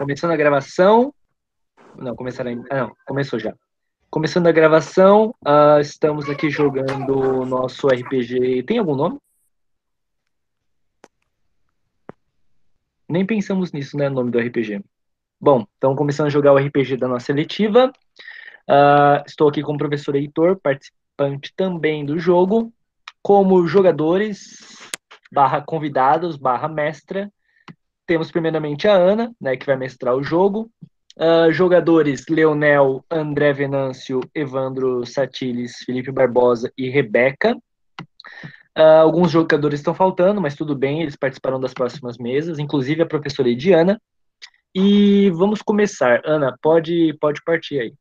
começando a gravação. Não, começaram ainda. Ah, não, começou já. Começando a gravação, uh, estamos aqui jogando o nosso RPG. Tem algum nome? Nem pensamos nisso, né? O nome do RPG. Bom, então começando a jogar o RPG da nossa seletiva. Uh, estou aqui com o professor Heitor, participante também do jogo. Como jogadores, barra convidados, barra mestra, temos primeiramente a Ana, né, que vai mestrar o jogo. Uh, jogadores Leonel, André Venâncio, Evandro Satiles, Felipe Barbosa e Rebeca. Uh, alguns jogadores estão faltando, mas tudo bem, eles participarão das próximas mesas, inclusive a professora Ediana. E vamos começar. Ana, pode, pode partir aí.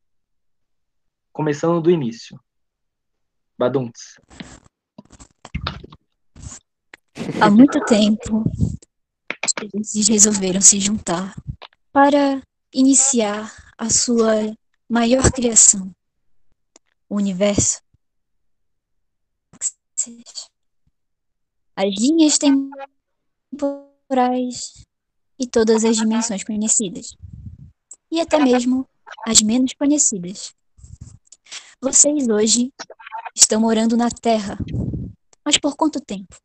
Começando do início. Baduntz. Há muito tempo, eles resolveram se juntar para iniciar a sua maior criação, o universo. As linhas temporais e todas as dimensões conhecidas, e até mesmo as menos conhecidas. Vocês hoje estão morando na Terra, mas por quanto tempo?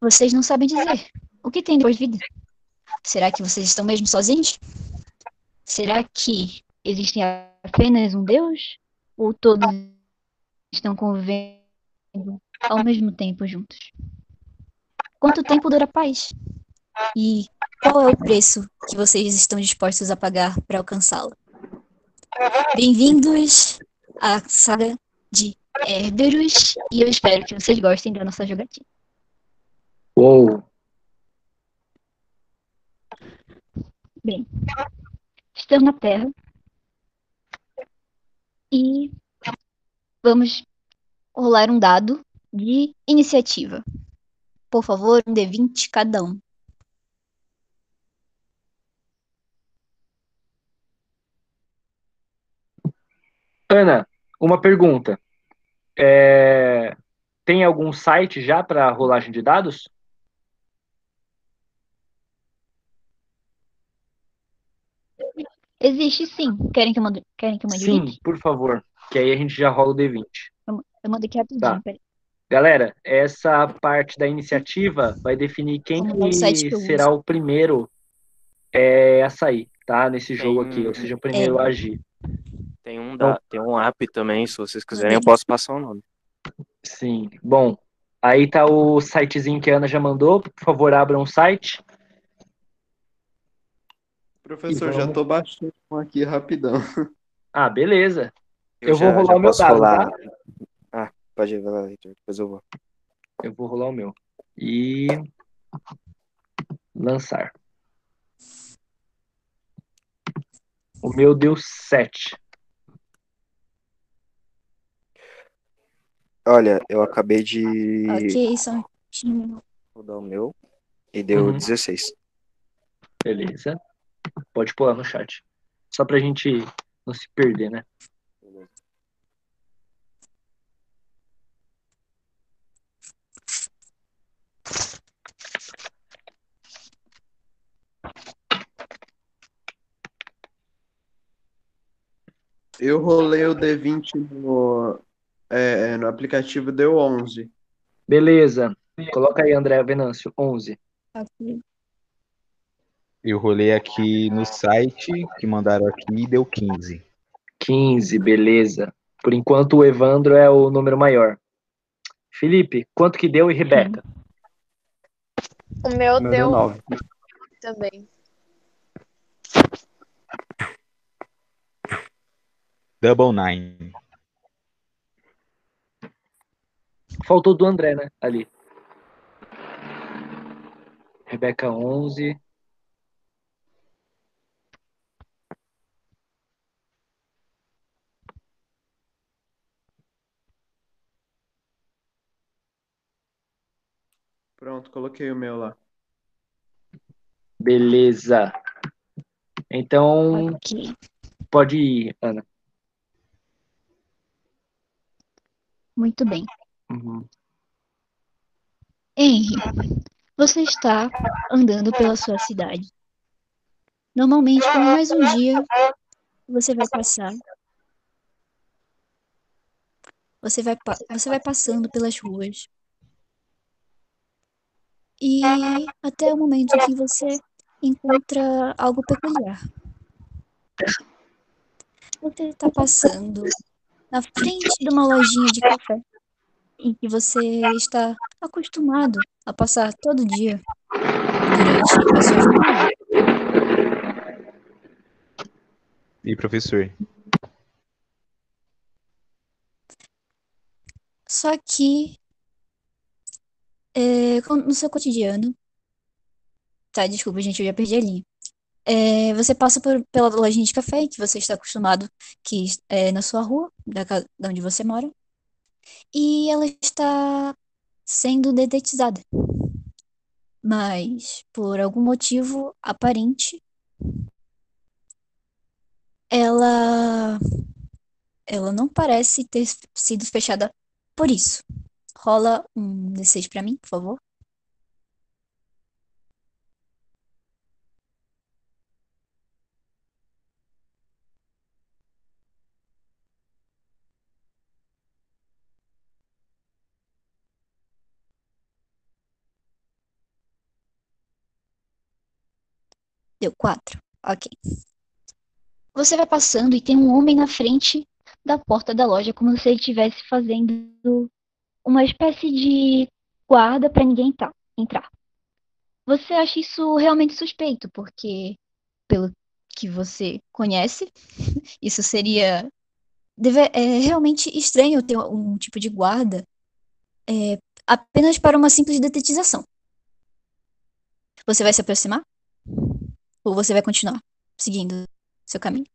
Vocês não sabem dizer. O que tem depois de vida? Será que vocês estão mesmo sozinhos? Será que existe apenas um Deus? Ou todos estão convivendo ao mesmo tempo juntos? Quanto tempo dura a paz? E qual é o preço que vocês estão dispostos a pagar para alcançá-lo? Bem-vindos à saga de Herberus e eu espero que vocês gostem da nossa jogatina. Uou! Bem, estamos na Terra e vamos rolar um dado de iniciativa. Por favor, um D20 cada um. Ana, uma pergunta. É... Tem algum site já para rolagem de dados? Existe sim. Querem que eu mande, querem que eu mande Sim, link? por favor. Que aí a gente já rola o D20. Eu, eu mando aqui rapidinho, Tá. peraí. Galera, essa parte da iniciativa vai definir quem que será o primeiro é, a sair, tá? Nesse Tem jogo aqui, ou seja, o primeiro É. a agir. Tem um, Então- da, tem um app também, se vocês quiserem, eu posso passar o nome. Sim. Bom, aí tá o sitezinho que a Ana já mandou. Por favor, abram o site. Professor, E já vamos- tô baixando aqui rapidão. Ah, beleza. Eu vou já- rolar já o meu dado, rolar. tá? Ah, pode ir, vai lá, Heitor, depois eu vou. Eu vou rolar o meu. E lançar. O meu deu 7. Olha, eu acabei de Ok, só um minutinho. rodar o meu e deu Uhum. 16. Beleza. Pode pular no chat. Só pra gente não se perder, né? Eu rolei o D20 no, é, no aplicativo, deu 11. Beleza. Coloca aí, André Venâncio. 11. Ok. Eu rolei aqui no site que mandaram aqui e deu 15. 15, beleza. Por enquanto o Evandro é o número maior. Felipe, quanto que deu e Rebeca? O meu Meu deu deu 9. também. Double Nine. Faltou do André, né? Ali. Rebeca 11. Pronto, coloquei o meu lá. Beleza. Então, Ok. pode ir, Ana. Muito bem. Uhum. Henry, você está andando pela sua cidade. Normalmente, como mais um dia, você vai passar. Você vai, pa- você vai passando pelas ruas. E até o momento em que você encontra algo peculiar. Você está passando na frente de uma lojinha de café em que você está acostumado a passar todo dia durante a sua jornada. E professor? Só que é, no seu cotidiano. Tá, desculpa, gente, eu já perdi a linha. É, você passa por, pela lojinha de café que você está acostumado, que é na sua rua, da, ca- da onde você mora, e ela está sendo dedetizada. Mas, por algum motivo aparente, ela, ela não parece ter sido fechada por isso. Rola um D6 pra mim, por favor. Deu quatro. Ok. Você vai passando e tem um homem na frente da porta da loja, como se ele estivesse fazendo uma espécie de guarda para ninguém tá- entrar. Você acha isso realmente suspeito, porque, pelo que você conhece, isso seria deve- é realmente estranho ter um tipo de guarda é, apenas para uma simples detetização. Você vai se aproximar? Ou você vai continuar seguindo seu caminho?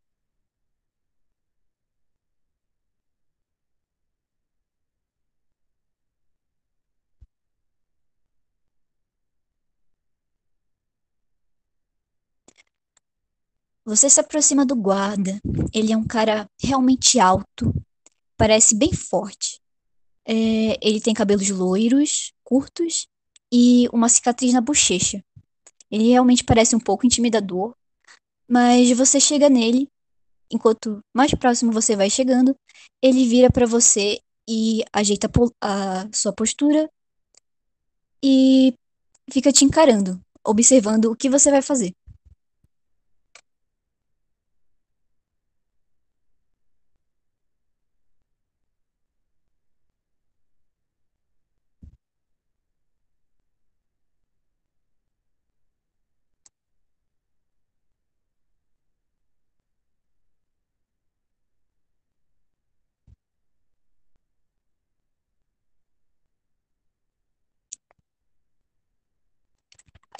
Você se aproxima do guarda. Ele é um cara realmente alto, parece bem forte. É, ele tem cabelos loiros, curtos e uma cicatriz na bochecha. Ele realmente parece um pouco intimidador, mas você chega nele, enquanto mais próximo você vai chegando, ele vira pra você e ajeita a sua postura e fica te encarando, observando o que você vai fazer.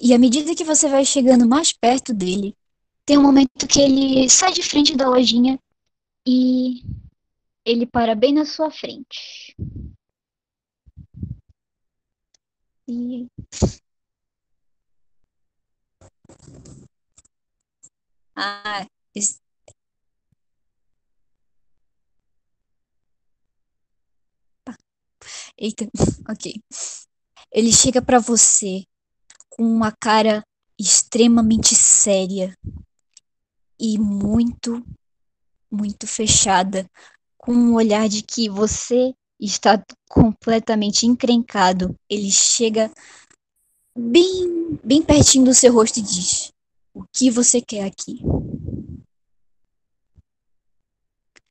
E à medida que você vai chegando mais perto dele, tem um momento que ele sai de frente da lojinha e ele para bem na sua frente. E ah, esse- eita, ok. Ele chega pra você com uma cara extremamente séria e muito, muito fechada, com um olhar de que você está completamente encrencado. Ele chega bem, bem pertinho do seu rosto e diz: O que você quer aqui?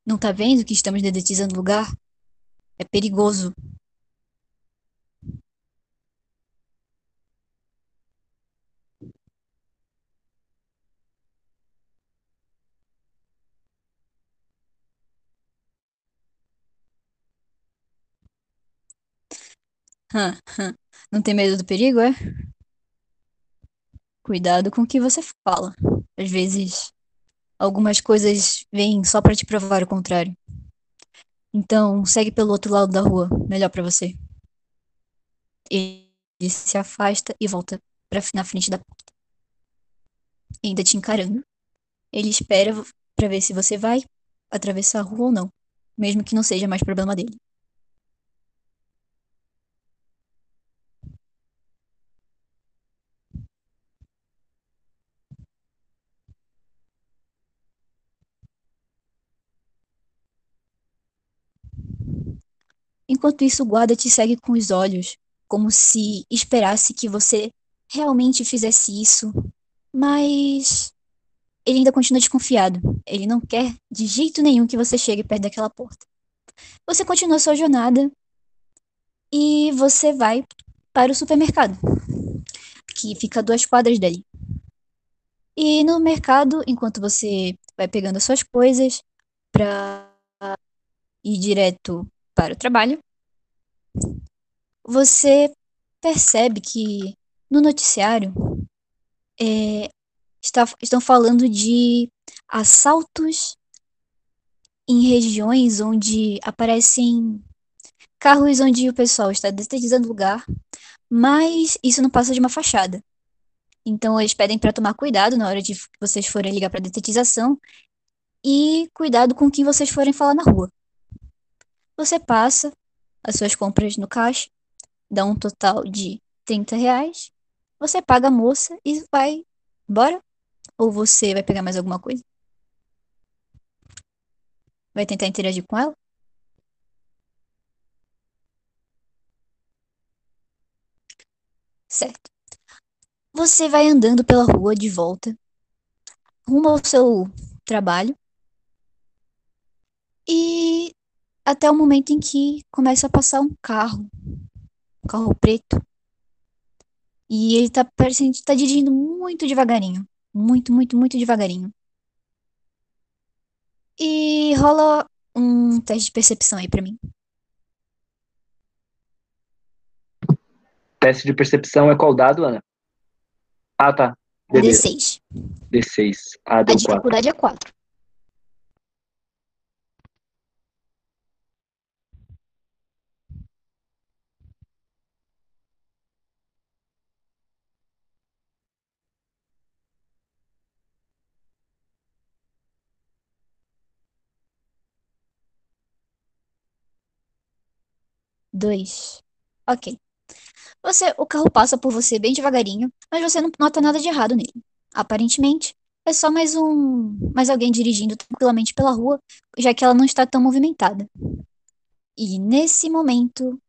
Não tá vendo que estamos dedetizando o lugar? É perigoso. Não tem medo do perigo, é? Cuidado com o que você fala. Às vezes, algumas coisas vêm só pra te provar o contrário. Então, segue pelo outro lado da rua. Melhor pra você. Ele se afasta e volta pra, na frente da porta. Ainda te encarando. Ele espera pra ver se você vai atravessar a rua ou não. Mesmo que não seja mais problema dele. Enquanto isso, o guarda te segue com os olhos, como se esperasse que você realmente fizesse isso, mas ele ainda continua desconfiado. Ele não quer de jeito nenhum que você chegue perto daquela porta. Você continua sua jornada e você vai para o supermercado, que fica a duas quadras dali. E no mercado, enquanto você vai pegando as suas coisas para ir direto para o trabalho, você percebe que no noticiário é, está, estão falando de assaltos em regiões onde aparecem carros onde o pessoal está detetizando lugar, mas isso não passa de uma fachada. Então eles pedem para tomar cuidado na hora de vocês forem ligar para detetização e cuidado com quem vocês forem falar na rua. Você passa as suas compras no caixa, dá um total de 30 reais, você paga a moça e vai embora? Ou você vai pegar mais alguma coisa? Vai tentar interagir com ela? Certo. Você vai andando pela rua de volta, rumo ao seu trabalho, e até o momento em que começa a passar um carro, um carro preto. E ele tá parecendo tá dirigindo muito devagarinho, muito, muito, muito devagarinho. E rola um teste de percepção aí pra mim. Teste de percepção é qual dado, Ana? Ah, tá. Beleza. D6. D6. Ah, A deu 4. dificuldade é 4. Dois. Ok. Você, o carro passa por você bem devagarinho, mas você não nota nada de errado nele. Aparentemente, é só mais um, mais alguém dirigindo tranquilamente pela rua, já que ela não está tão movimentada. E nesse momento,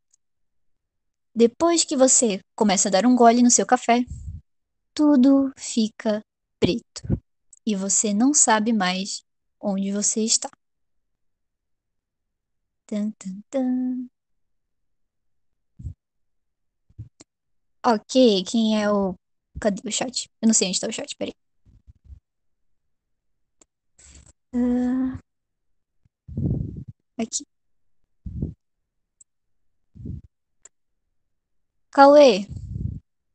depois que você começa a dar um gole no seu café, tudo fica preto e você não sabe mais onde você está. Tan, tan, tan. Ok, quem é o. Cadê o chat? Eu não sei onde está o chat, peraí. Ah, aqui. Cauê,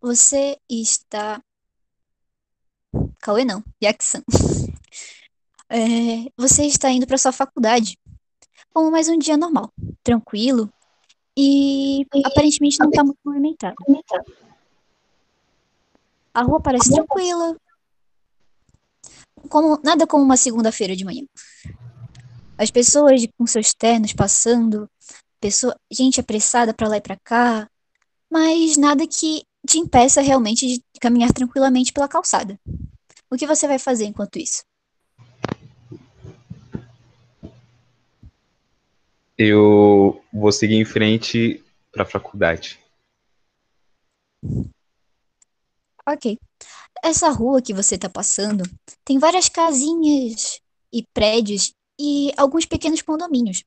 você está. Cauê não, Jackson. É, você está indo para sua faculdade. Como mais um dia normal, tranquilo e aparentemente não está muito movimentado. A rua parece tranquila. Como, nada como uma segunda-feira de manhã. As pessoas com seus ternos passando, pessoa, gente apressada para lá e para cá, mas nada que te impeça realmente de caminhar tranquilamente pela calçada. O que você vai fazer enquanto isso? Eu vou seguir em frente pra faculdade. Ok. Essa rua que você está passando tem várias casinhas e prédios e alguns pequenos condomínios,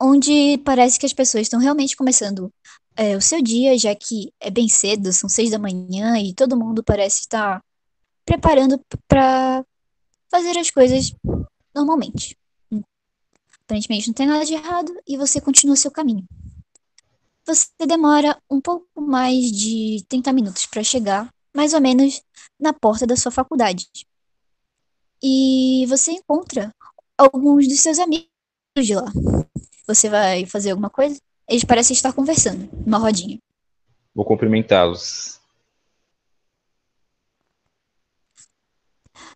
onde parece que as pessoas estão realmente começando é, o seu dia, já que é bem cedo, são seis da manhã e todo mundo parece estar preparando para fazer as coisas normalmente. Aparentemente não tem nada de errado e você continua seu caminho. Você demora um pouco mais de 30 minutos para chegar, mais ou menos, na porta da sua faculdade. E você encontra alguns dos seus amigos de lá. Você vai fazer alguma coisa? Eles parecem estar conversando, numa rodinha. Vou cumprimentá-los.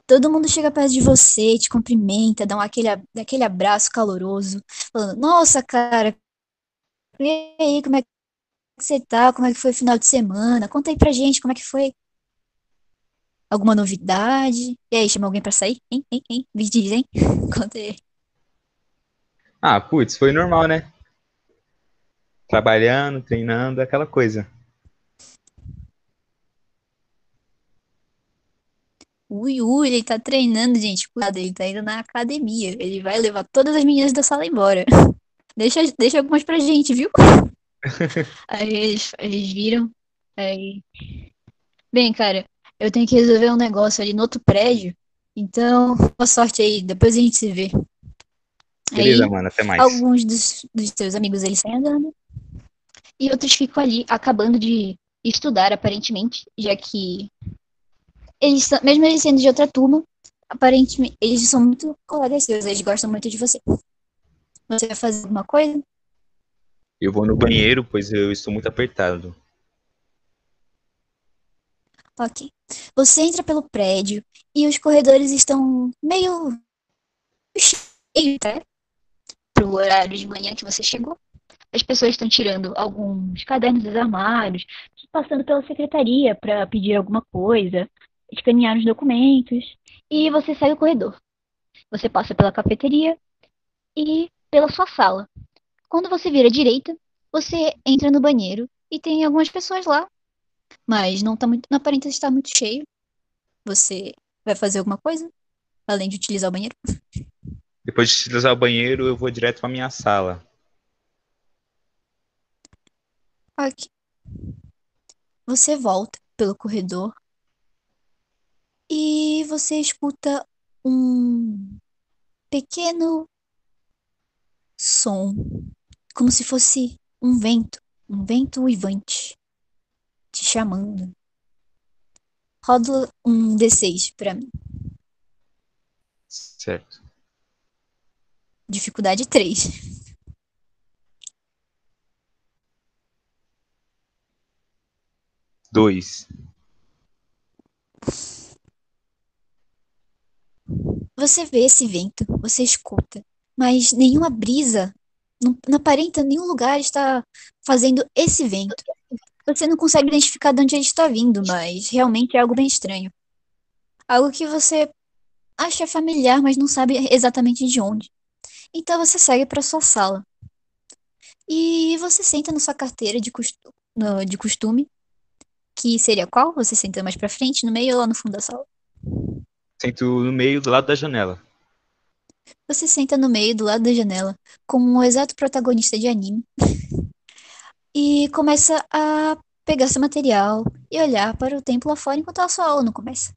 Todo mundo chega perto de você, te cumprimenta, dá um aquele, aquele abraço caloroso, falando: Nossa, cara, e aí, como é que você tá? Como é que foi o final de semana? Conta aí pra gente como é que foi. Alguma novidade? E aí, chama alguém pra sair? Hein, hein, hein? Me diz, hein? Conta aí. Ah, putz, foi normal, né? trabalhando, treinando, aquela coisa. O Yuri, ele tá treinando, gente. Cuidado, ele tá indo na academia. Ele vai levar todas as meninas da sala embora. Deixa, deixa algumas pra gente, viu? Aí eles, eles viram. Aí. Bem, cara, eu tenho que resolver um negócio ali no outro prédio. Então, boa sorte aí. Depois a gente se vê. Beleza, Aí, mano, até mais. alguns dos, dos seus amigos eles saem andando. E outros ficam ali acabando de estudar, aparentemente, já que eles são, mesmo eles sendo de outra turma, aparentemente eles são muito colegas seus, eles gostam muito de você. Você vai fazer alguma coisa? Eu vou no banheiro, pois eu estou muito apertado. Ok. Você entra pelo prédio e os corredores estão meio cheios, tá? Pro horário de manhã que você chegou. As pessoas estão tirando alguns cadernos dos armários, passando pela secretaria para pedir alguma coisa, escanear os documentos, e você segue o corredor. Você passa pela cafeteria e pela sua sala. Quando você vira à direita, você entra no banheiro e tem algumas pessoas lá, mas não tá muito, não aparenta estar muito cheio. Você vai fazer alguma coisa além de utilizar o banheiro? Depois de utilizar o banheiro, eu vou direto pra minha sala. Ok. Você volta pelo corredor e você escuta um pequeno som, como se fosse um vento, um vento uivante te chamando. Roda um D6 pra mim. Certo. Dificuldade 3. Dois. Você vê esse vento, você escuta, mas nenhuma brisa, não, não aparenta nenhum lugar está fazendo esse vento. Você não consegue identificar de onde ele está vindo, mas realmente é algo bem estranho. Algo que você acha familiar, mas não sabe exatamente de onde. Então você segue para sua sala. E você senta na sua carteira de, costu no- de costume, que seria qual? Você senta mais pra frente, no meio ou lá no fundo da sala? Sento no meio, do lado da janela. Você senta no meio, do lado da janela, como um exato protagonista de anime, e começa a pegar seu material e olhar para o tempo lá fora enquanto a sua aula não começa.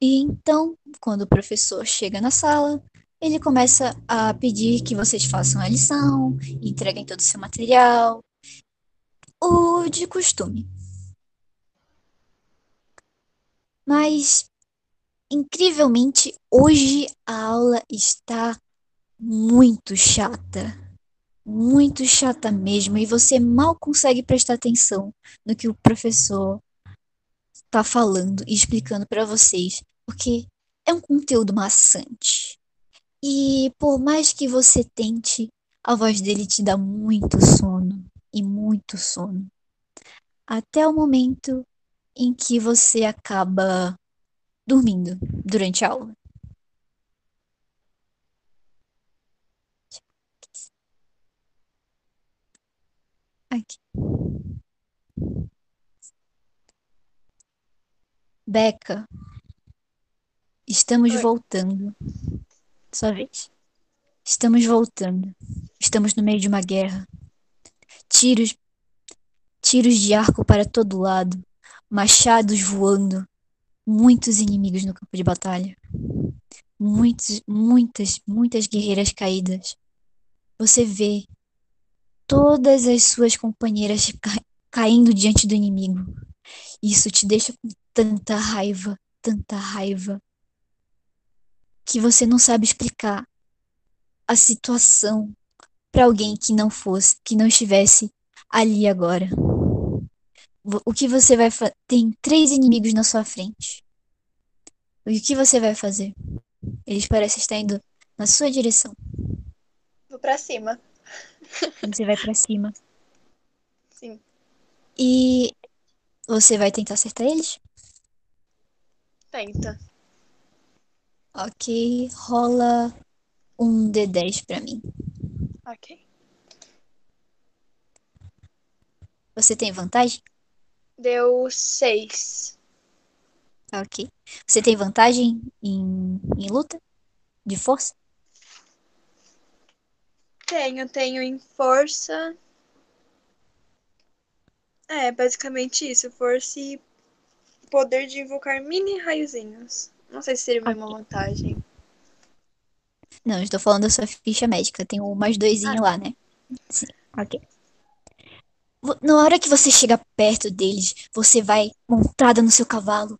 E então, quando o professor chega na sala, ele começa a pedir que vocês façam a lição, entreguem todo o seu material, o de costume. Mas Incrivelmente, hoje a aula está muito chata. Muito chata mesmo, e você mal consegue prestar atenção no que o professor está falando e explicando para vocês, porque é um conteúdo maçante. E por mais que você tente, a voz dele te dá muito sono e muito sono. Até o momento em que você acaba dormindo durante a aula. Aqui. Beca, estamos Oi. voltando. Sua vez. Estamos voltando. Estamos no meio de uma guerra. Tiros, tiros de arco para todo lado, machados voando, muitos inimigos no campo de batalha. Muitos, muitas, muitas guerreiras caídas. Você vê todas as suas companheiras ca- caindo diante do inimigo. Isso te deixa com tanta raiva, tanta raiva, que você não sabe explicar a situação para alguém que não fosse, que não estivesse ali agora. O que você vai fazer? Tem três inimigos na sua frente. E o que você vai fazer? Eles parecem estar indo na sua direção. Vou pra cima. Você vai pra cima. Sim. E você vai tentar acertar eles? Tenta. Ok, rola um D10 pra mim. Ok. Você tem vantagem? Deu seis. Ok. Você tem vantagem em, em luta? De força? Tenho, tenho em força. É, basicamente isso. Força e poder de invocar mini raiozinhos. Não sei se seria a mesma vantagem. Não, estou falando da sua ficha médica. Tem o mais doisinho lá, né? Sim, ok. Na hora que você chega perto deles, você vai montada no seu cavalo,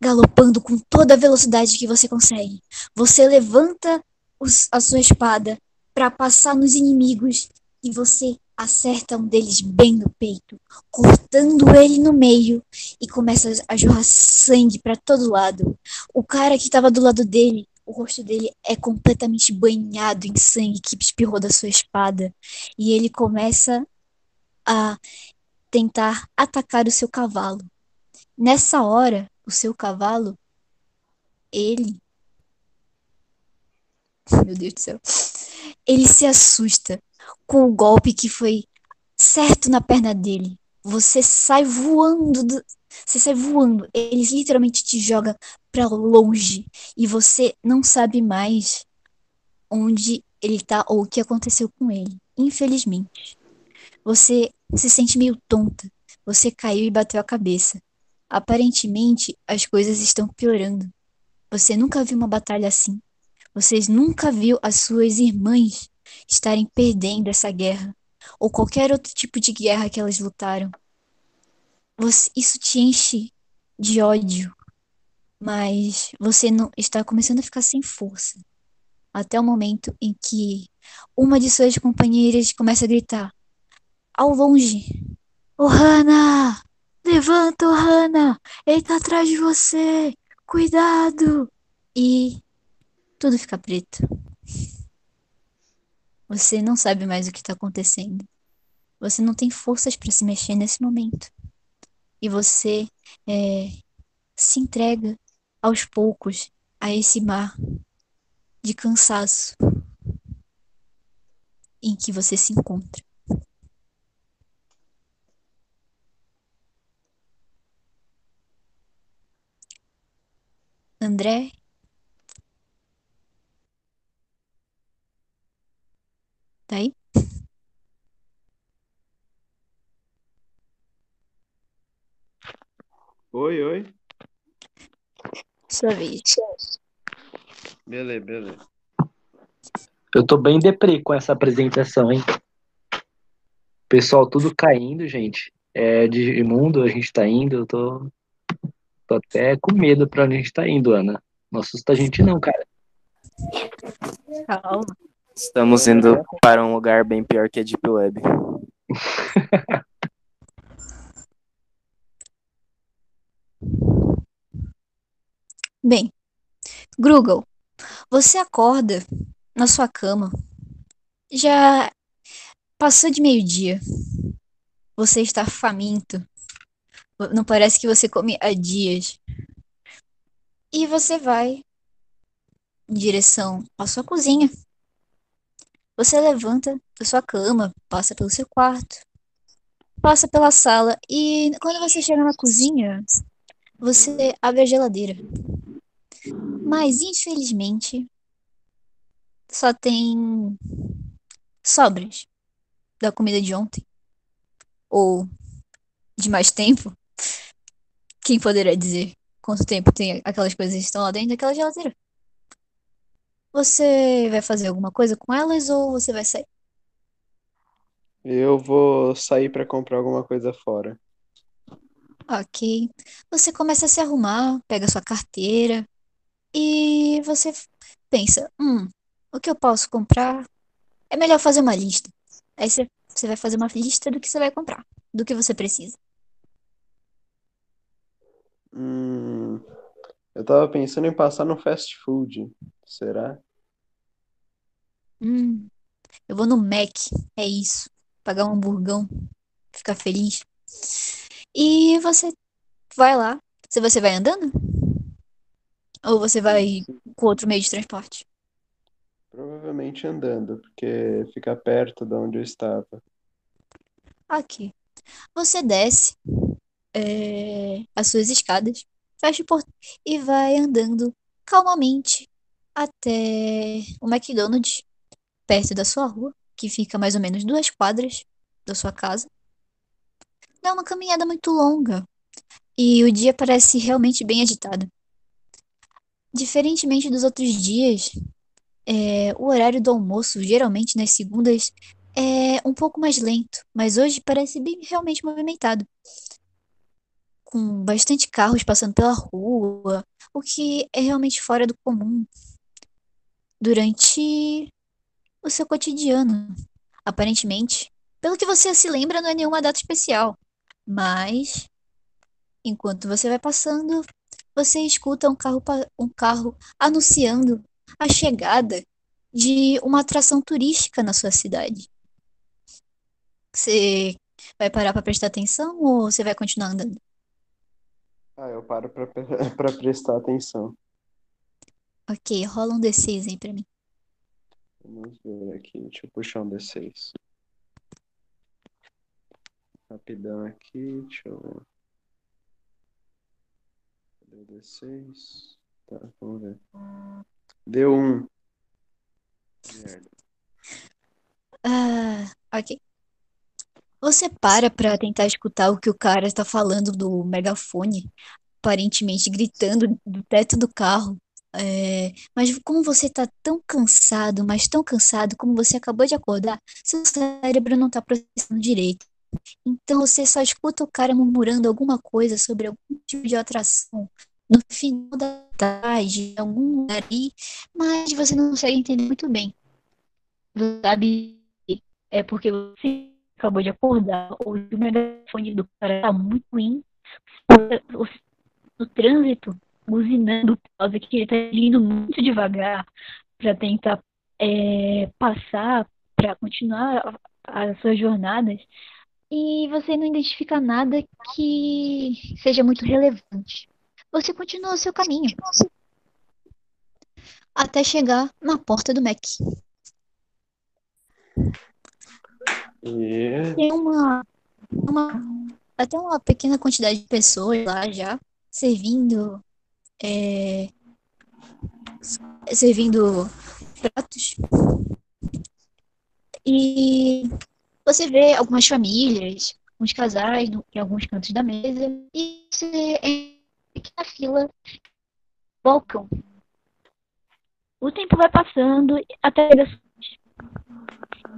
galopando com toda a velocidade que você consegue. Você levanta os- a sua espada para passar nos inimigos e você acerta um deles bem no peito, cortando ele no meio e começa a jorrar sangue para todo lado. O cara que estava do lado dele, o rosto dele é completamente banhado em sangue que espirrou da sua espada e ele começa a tentar atacar o seu cavalo. Nessa hora, o seu cavalo, ele. Meu Deus do céu. Ele se assusta com o golpe que foi certo na perna dele. Você sai voando, do- você sai voando. Ele literalmente te joga pra longe e você não sabe mais onde ele tá ou o que aconteceu com ele. Infelizmente. Você se sente meio tonta. Você caiu e bateu a cabeça. Aparentemente, as coisas estão piorando. Você nunca viu uma batalha assim. Vocês nunca viu as suas irmãs estarem perdendo essa guerra ou qualquer outro tipo de guerra que elas lutaram. Você- isso te enche de ódio, mas você não está começando a ficar sem força. Até o momento em que uma de suas companheiras começa a gritar ao longe: Ohana! Levanta, Ohana! Ele tá atrás de você! Cuidado! E tudo fica preto. Você não sabe mais o que está acontecendo. Você não tem forças para se mexer nesse momento. E você é, se entrega aos poucos a esse mar de cansaço em que você se encontra. André? Tá aí? Oi, oi. Sua vez. Beleza, beleza. Eu tô bem deprê com essa apresentação, hein? Pessoal, tudo caindo, gente. É de imundo, a gente tá indo. Eu tô, tô até com medo pra onde a gente tá indo, Ana. Não assusta a gente, não, cara. Calma. Estamos indo para um lugar bem pior que a Deep Web. Bem, Grugel, você acorda na sua cama. Já passou de meio-dia. Você está faminto. Não parece que você come há dias. E você vai em direção à sua cozinha. Você levanta da sua cama, passa pelo seu quarto, passa pela sala e quando você chega na cozinha, você abre a geladeira. Mas infelizmente só tem sobras da comida de ontem ou de mais tempo. Quem poderá dizer quanto tempo tem aquelas coisas que estão lá dentro daquela geladeira? Você vai fazer alguma coisa com elas ou você vai sair? Eu vou sair pra comprar alguma coisa fora. Ok. Você começa a se arrumar, pega sua carteira e você pensa: hum, o que eu posso comprar? É melhor fazer uma lista. Aí você, você vai fazer uma lista do que você vai comprar, do que você precisa. Hum, eu tava pensando em passar no fast food. Será? Hum, eu vou no Mac, é isso. Pagar um hamburgão, ficar feliz. E você vai lá. Se você vai andando? Ou você vai com outro meio de transporte? Provavelmente andando, porque fica perto de onde eu estava. Ok. Você desce é, as suas escadas, fecha o portão e vai andando calmamente até o McDonald's, perto da sua rua, que fica mais ou menos duas quadras da sua casa. É uma caminhada muito longa e o dia parece realmente bem agitado. Diferentemente dos outros dias, é, o horário do almoço, geralmente nas segundas, é um pouco mais lento, mas hoje parece bem realmente movimentado. Com bastante carros passando pela rua, o que é realmente fora do comum durante o seu cotidiano. Aparentemente, pelo que você se lembra, não é nenhuma data especial, mas enquanto você vai passando, você escuta um carro, um carro anunciando a chegada de uma atração turística na sua cidade. Você vai parar para prestar atenção ou você vai continuar andando? Ah, eu paro pra, pra prestar atenção. Ok, rola um D6 aí pra mim. Vamos ver aqui. Deixa eu puxar um D6. Rapidão aqui. Deixa eu ver. Cadê o D6? Tá, vamos ver. Deu um. Merda. Ah, ok. Você para pra tentar escutar o que o cara está falando do megafone, aparentemente gritando do teto do carro. É, mas como você tá tão cansado, mas tão cansado, como você acabou de acordar, seu cérebro não tá processando direito. Então você só escuta o cara murmurando alguma coisa sobre algum tipo de atração no final da tarde, em algum lugar aí, mas você não consegue entender muito bem. Você sabe, é porque você acabou de acordar, ou o megafone do cara tá muito ruim, no trânsito, buzinando por causa que ele tá indo muito devagar para tentar é, passar, para continuar as suas jornadas, e você não identifica nada que seja muito relevante. Você continua o seu caminho até chegar na porta do Mac. E Tem uma, uma até uma pequena quantidade de pessoas lá já servindo é, servindo pratos e você vê algumas famílias, uns casais no- em alguns cantos da mesa e você entra na fila balcão. O tempo vai passando até a.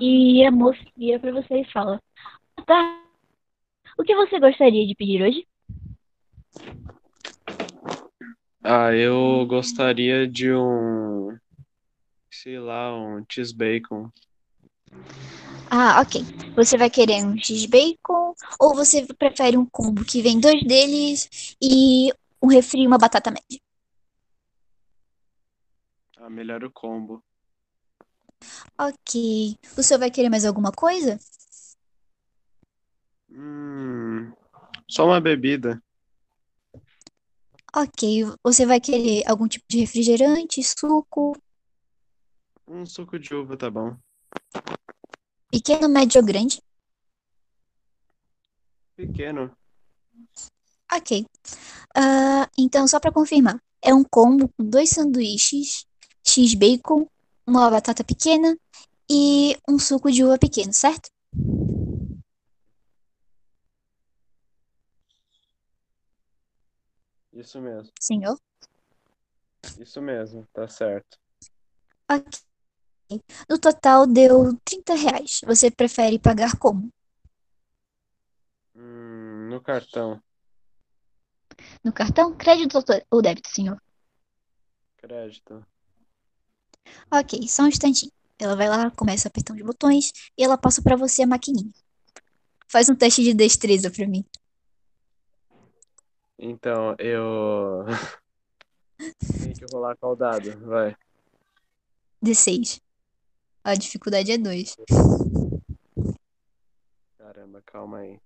e a moça vira para você e fala: Tá, o que você gostaria de pedir hoje? Ah, eu gostaria de um, sei lá, um cheese bacon. Ah, ok. Você vai querer um X-Bacon ou você prefere um combo que vem dois deles e um refri e uma batata média? Ah, melhor o combo. Ok. O senhor vai querer mais alguma coisa? Hum, só uma bebida. Ok. Você vai querer algum tipo de refrigerante, suco, Um suco de uva tá bom. pequeno, médio ou grande? Pequeno. Ok. Ah, então, só para confirmar, é um combo com dois sanduíches, X-Bacon, uma batata pequena e um suco de uva pequeno, certo? Isso mesmo. Senhor? Isso mesmo, tá certo. Ok. No total deu 30 reais. Você prefere pagar como? Hum, no cartão. No cartão? Crédito ou débito, senhor? Crédito. Ok, só um instantinho. Ela vai lá, começa a apertar os botões e ela passa pra você a maquininha. Faz um teste de destreza pra mim. Então, eu. Tem que rolar qual dado? Vai. D6. A dificuldade é 2. Caramba, calma aí.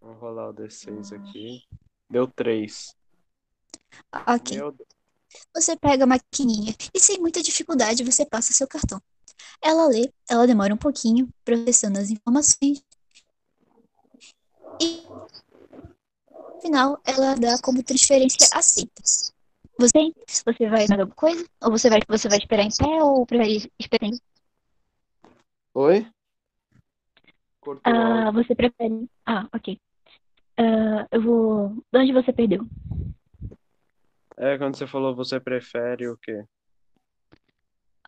Vamos rolar o D6 aqui. Deu 3. Ok. Meu, você pega a maquininha e sem muita dificuldade você passa seu cartão. Ela lê, ela demora um pouquinho processando as informações e no final ela dá como transferência aceita. Você, você vai mais alguma coisa? Ou você vai, você vai esperar em pé ou prefere esperar em Oi? Cortou. Ah, você prefere. Ah, ok. Ah, eu vou. De onde você perdeu? É, quando você falou você prefere o quê?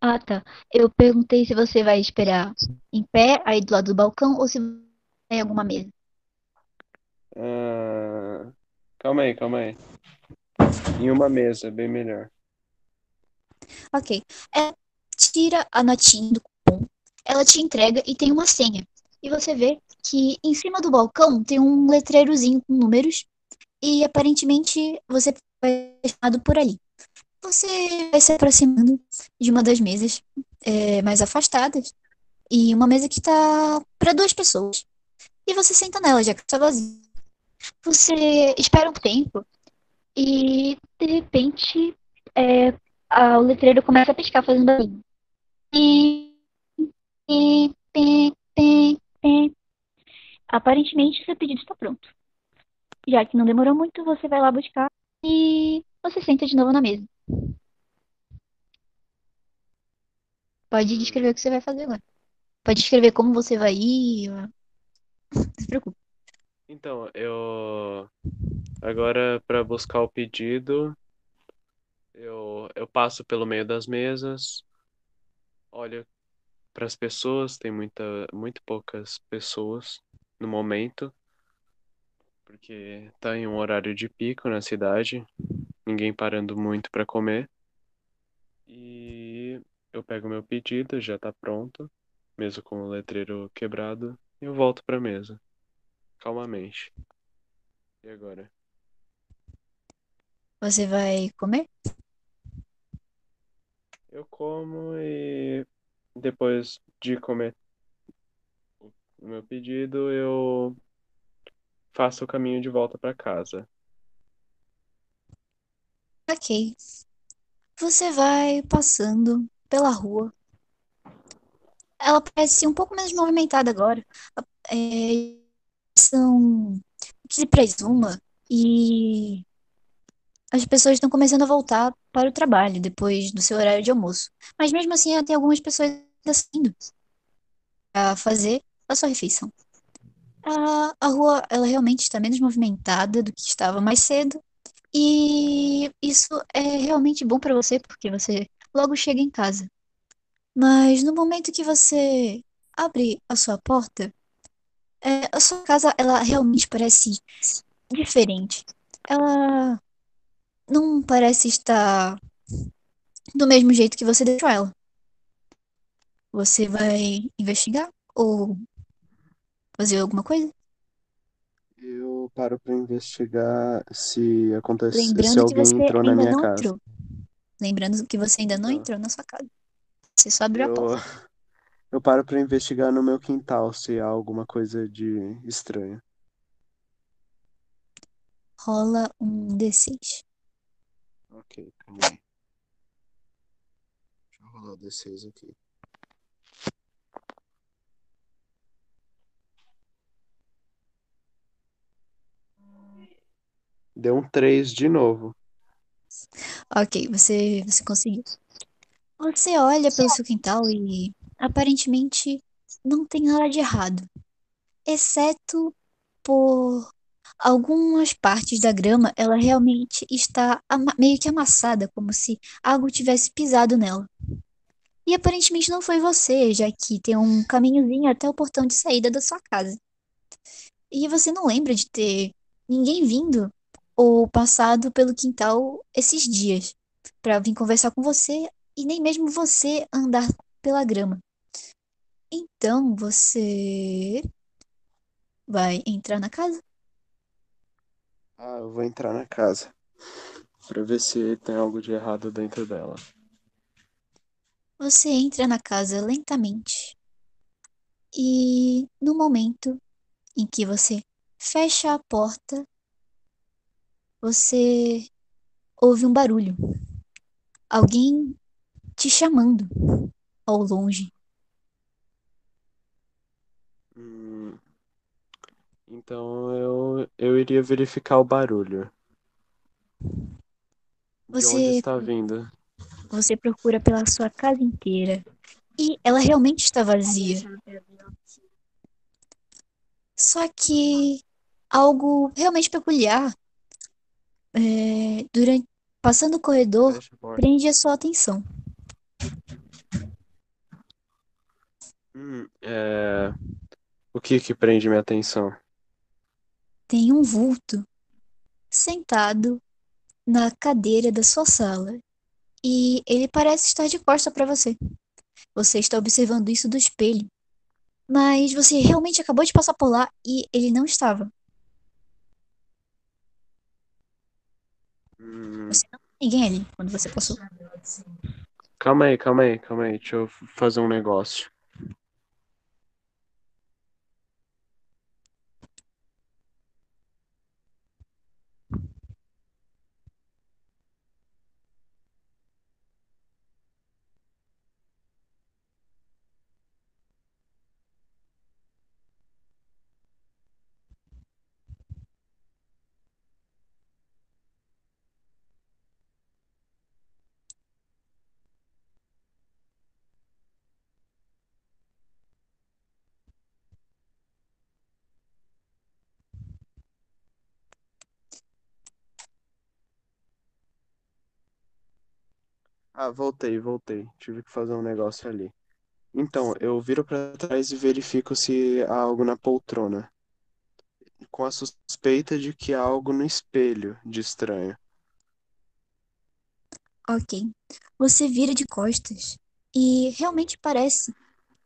Ah, tá. Eu perguntei se você vai esperar em pé, aí do lado do balcão, ou se vai em alguma mesa. Ah, calma aí, calma aí. Em uma mesa, é bem melhor. Ok. É, tira a notinha do cupom, ela te entrega e tem uma senha. E você vê que em cima do balcão tem um letreirozinho com números e aparentemente você chamado por ali. Você vai se aproximando de uma das mesas é, mais afastadas e uma mesa que está para duas pessoas. E você senta nela, já que está vazia. Você espera um tempo e de repente é, a- o letreiro começa a piscar fazendo barulho. Aparentemente seu pedido está pronto. Já que não demorou muito, você vai lá buscar e você senta de novo na mesa. Pode descrever o que você vai fazer agora. Pode descrever como você vai ir. Não se preocupe. Então, eu agora para buscar o pedido, eu, eu passo pelo meio das mesas, olho para as pessoas, tem muita, muito poucas pessoas no momento, porque tá em um horário de pico na cidade, ninguém parando muito para comer. E eu pego meu pedido, já tá pronto, mesmo com o letreiro quebrado, e eu volto para mesa, calmamente. E agora? Você vai comer? Eu como e depois de comer o meu pedido, eu faço o caminho de volta para casa. Ok. Você vai passando pela rua. Ela parece um pouco menos movimentada agora. É, são que se presuma e as pessoas estão começando a voltar para o trabalho depois do seu horário de almoço. Mas mesmo assim, tem algumas pessoas ainda saindo para fazer a sua refeição. A, a rua, ela realmente está menos movimentada do que estava mais cedo. E isso é realmente bom para você, porque você logo chega em casa. Mas no momento que você abre a sua porta, é, a sua casa, ela realmente parece diferente. Ela não parece estar do mesmo jeito que você deixou ela. Você vai investigar ou fazer alguma coisa? Eu paro para investigar se acontece, se Lembrando que alguém você entrou na ainda minha não casa. entrou. Lembrando que você ainda não Tá. entrou na sua casa. Você só abriu a Eu, porta. eu paro para investigar no meu quintal se há alguma coisa de estranho. Rola um D6. Ok, calma aí. Deixa eu rolar o D6 aqui. Deu um 3 de novo. Ok, você, você conseguiu. Você olha pelo seu quintal e aparentemente não tem nada de errado, exceto por algumas partes da grama, ela realmente está meio que amassada, como se algo tivesse pisado nela. E aparentemente não foi você, já que tem um caminhozinho até o portão de saída da sua casa. E você não lembra de ter ninguém vindo ou passado pelo quintal esses dias para vir conversar com você e nem mesmo você andar pela grama. Então você vai entrar na casa? Ah, eu vou entrar na casa para ver se tem algo de errado dentro dela. Você entra na casa lentamente. E no momento em que você fecha a porta, você ouve um barulho. alguém te chamando ao longe. Hum, então eu, eu iria verificar o barulho. De Você- onde está vindo? Você procura pela sua casa inteira e ela realmente está vazia. Só que algo realmente peculiar é, durante passando o corredor prende a sua atenção. Hum, é... O que que prende minha atenção? Tem um vulto sentado na cadeira da sua sala e ele parece estar de costa para você. Você está observando isso do espelho, mas você realmente acabou de passar por lá e ele não estava. Hum, Você não tem ninguém ali quando você passou. calma aí, calma aí, calma aí. Deixa eu fazer um negócio. Ah, voltei, voltei. Tive que fazer um negócio ali. Então, eu viro pra trás e verifico se há algo na poltrona. Com a suspeita de que há algo no espelho de estranho. Ok. Você vira de costas e realmente parece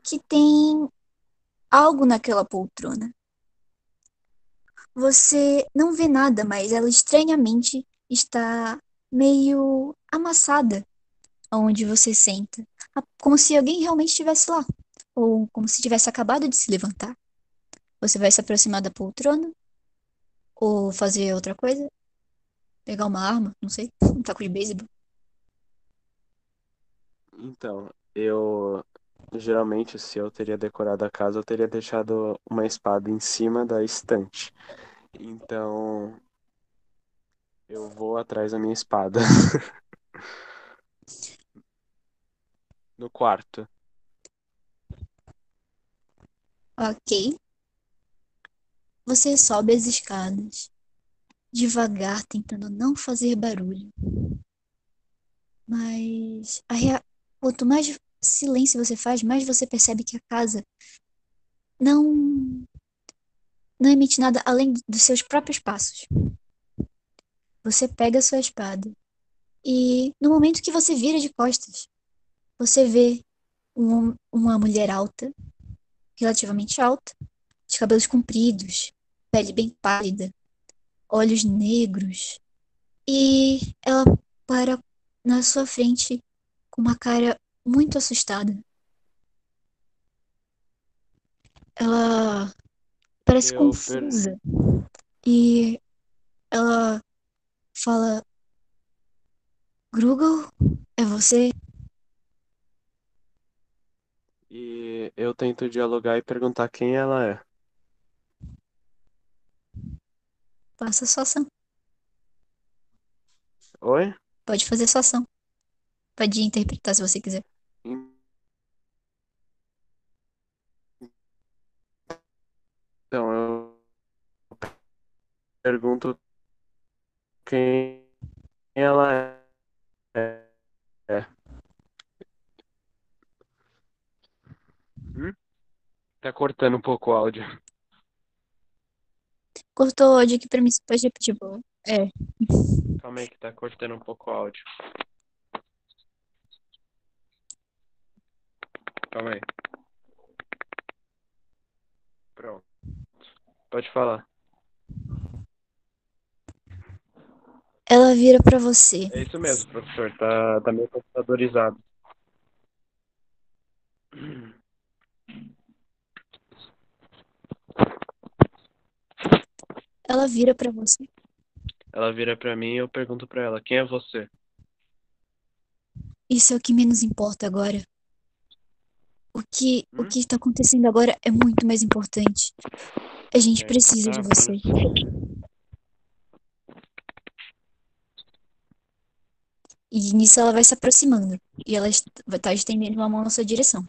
que tem algo naquela poltrona. Você não vê nada, mas ela estranhamente está meio amassada onde você senta, como se alguém realmente estivesse lá, ou como se tivesse acabado de se levantar. Você vai se aproximar da poltrona ou fazer outra coisa? Pegar uma arma, não sei, um taco de beisebol. Então, eu geralmente, se eu teria decorado a casa, eu teria deixado uma espada em cima da estante. Então, eu vou atrás da minha espada. No quarto. Ok. Você sobe as escadas, devagar, tentando não fazer barulho. Mas rea- quanto mais silêncio você faz, mais você percebe que a casa não não emite nada além dos seus próprios passos. Você pega a sua espada e no momento que você vira de costas, você vê um- uma mulher alta, relativamente alta, de cabelos compridos, pele bem pálida, olhos negros, e ela para na sua frente com uma cara muito assustada. Ela parece Eu confusa e ela fala: Grugel, é você? E eu tento dialogar e perguntar quem ela é. Faça sua ação. Oi? Pode fazer sua ação. Pode interpretar se você quiser. Então, eu pergunto quem ela é. Tá cortando um pouco o áudio. Cortou o áudio aqui pra mim, você pode repetir, favor? É, Calma aí que tá cortando um pouco o áudio. Calma aí. Pronto. Pode falar. ela vira pra você. É isso mesmo, professor. Tá, tá meio computadorizado. Ela vira pra você. Ela vira pra mim e eu pergunto pra ela: Quem é você? isso é o que menos importa agora. O que, o Hum? que está acontecendo agora é muito mais importante. A gente É, precisa de tá, você. E nisso ela vai se aproximando. E ela est- vai estar estendendo uma mão na sua direção.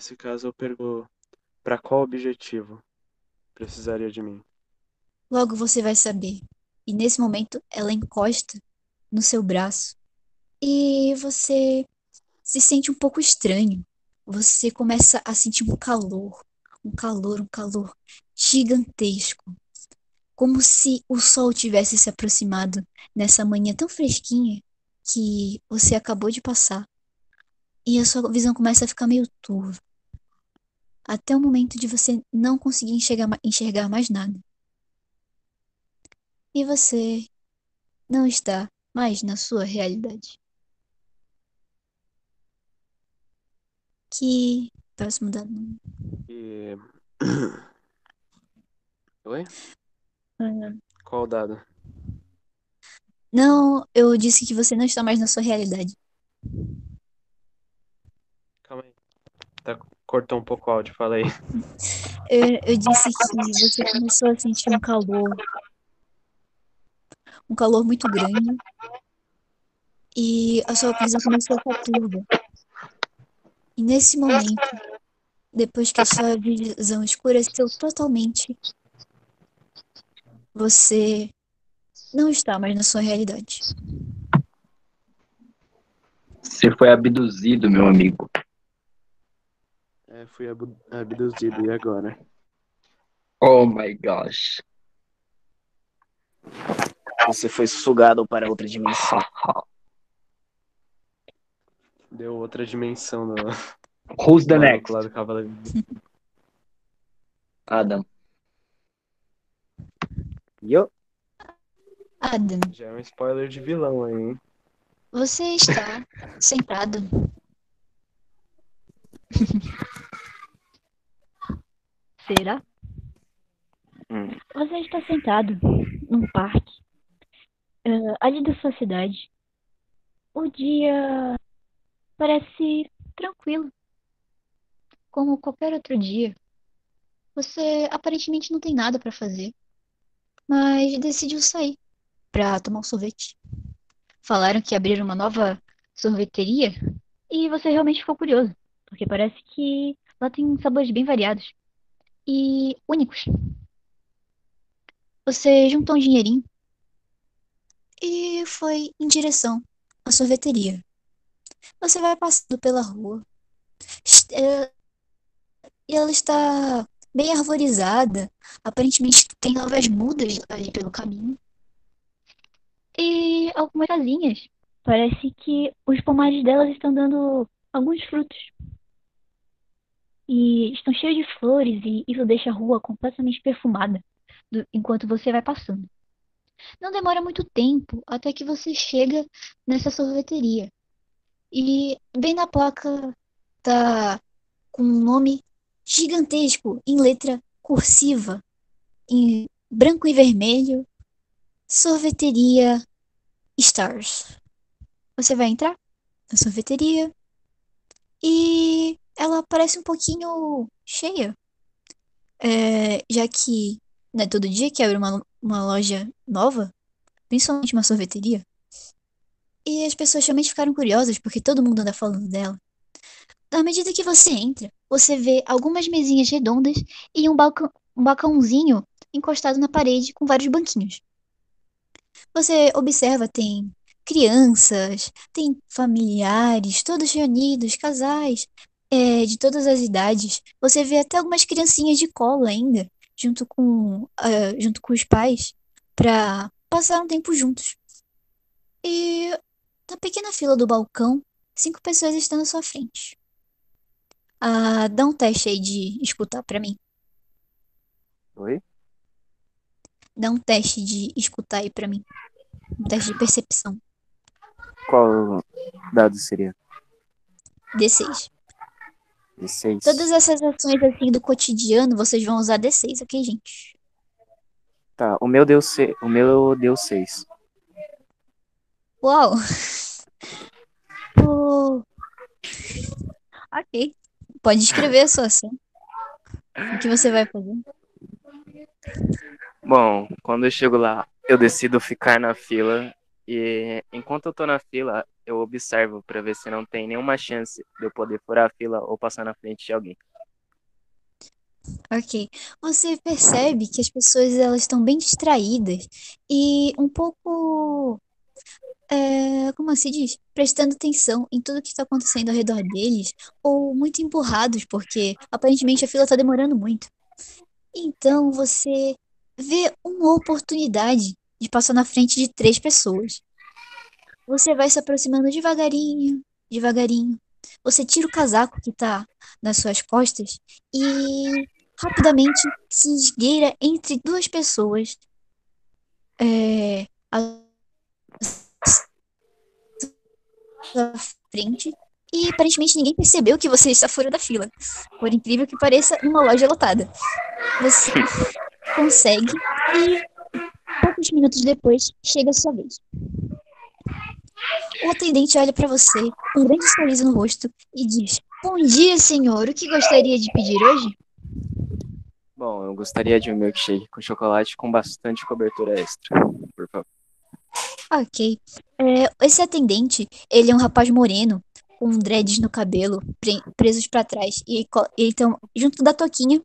Nesse caso, eu pergunto: para qual objetivo precisaria de mim? Logo você vai saber. E nesse momento ela encosta no seu braço. E você se sente um pouco estranho. Você começa a sentir um calor. Um calor, um calor gigantesco. Como se o sol tivesse se aproximado nessa manhã tão fresquinha que você acabou de passar. E a sua visão começa a ficar meio turva. Até o momento de você não conseguir enxergar, enxergar mais nada. E você não está mais na sua realidade. Que próximo dado? E. Oi? Qual dado? Não, eu disse que você não está mais na sua realidade. Calma aí. Tá, cortou um pouco o áudio, fala aí. Eu, eu disse que você começou a sentir um calor, um calor muito grande, e a sua visão começou a ficar turva. E nesse momento, depois que a sua visão escureceu totalmente, você não está mais na sua realidade. Você foi abduzido, meu amigo. É, fui abu- abduzido, e agora? Oh my gosh. Você foi sugado para outra dimensão. Deu outra dimensão no. Who's the maluco next? lá do cavaleiro. Adam. Yo. Adam, Já é um spoiler de vilão aí, hein? você está sentado. Será? Hum. Você está sentado num parque, eh, ali da sua cidade. O dia parece tranquilo, como qualquer outro dia. Você aparentemente não tem nada para fazer, mas decidiu sair para tomar um sorvete. Falaram que abriram uma nova sorveteria e você realmente ficou curioso, porque parece que lá tem sabores bem variados e únicos. Você juntou um dinheirinho e foi em direção à sorveteria. Você vai passando pela rua. é, E ela está bem arvorizada. Aparentemente tem novas mudas ali pelo caminho. E algumas casinhas. Parece que os pomares delas estão dando alguns frutos. E estão cheios de flores e isso deixa a rua completamente perfumada do- enquanto você vai passando. Não demora muito tempo até que você chega nessa sorveteria. E bem na placa tá com um nome gigantesco em letra cursiva, em branco e vermelho, Sorveteria Stars. Você vai entrar na sorveteria e ela parece um pouquinho cheia, é, já que não é todo dia que abre uma, uma loja nova, principalmente uma sorveteria. E as pessoas realmente ficaram curiosas porque todo mundo anda falando dela. Na medida que você entra, você vê algumas mesinhas redondas e um, balcão, um balcãozinho encostado na parede com vários banquinhos. Você observa, tem crianças, tem familiares, todos reunidos, casais, é, de todas as idades. Você vê até algumas criancinhas de colo ainda, junto com, ah, junto com os pais, para passar um tempo juntos. E na pequena fila do balcão, cinco pessoas estão na sua frente. Ah, dá um teste aí de escutar pra mim. Oi? Dá um teste de escutar aí pra mim. Um teste de percepção. Qual dado seria? D6. D6. Todas essas ações assim do cotidiano, vocês vão usar D6, ok, gente? Tá, o meu deu, se... o meu deu seis. Uau! Oh. Ok. Pode escrever a sua ação. O que você vai fazer? Bom, quando eu chego lá, eu decido ficar na fila e enquanto eu tô na fila, eu observo pra ver se não tem nenhuma chance de eu poder furar a fila ou passar na frente de alguém. Ok. Você percebe que as pessoas elas estão bem distraídas e um pouco, é, como se diz, prestando atenção em tudo que está acontecendo ao redor deles, ou muito empurrados, porque aparentemente a fila está demorando muito. Então você vê uma oportunidade de passar na frente de três pessoas. Você vai se aproximando devagarinho, devagarinho. Você tira o casaco que tá nas suas costas e rapidamente se esgueira entre duas pessoas. É, à sua frente. E aparentemente ninguém percebeu que você está fora da fila. Por incrível que pareça, numa loja lotada. Você consegue e poucos minutos depois chega a sua vez. O atendente olha para você com um grande sorriso no rosto e diz: Bom dia, senhor. O que gostaria de pedir hoje? Bom, eu gostaria de um milkshake com chocolate com bastante cobertura extra, por favor. Ok. É, esse atendente, ele é um rapaz moreno, com dreads no cabelo, pre- presos para trás. E ele tem, um- junto da toquinha,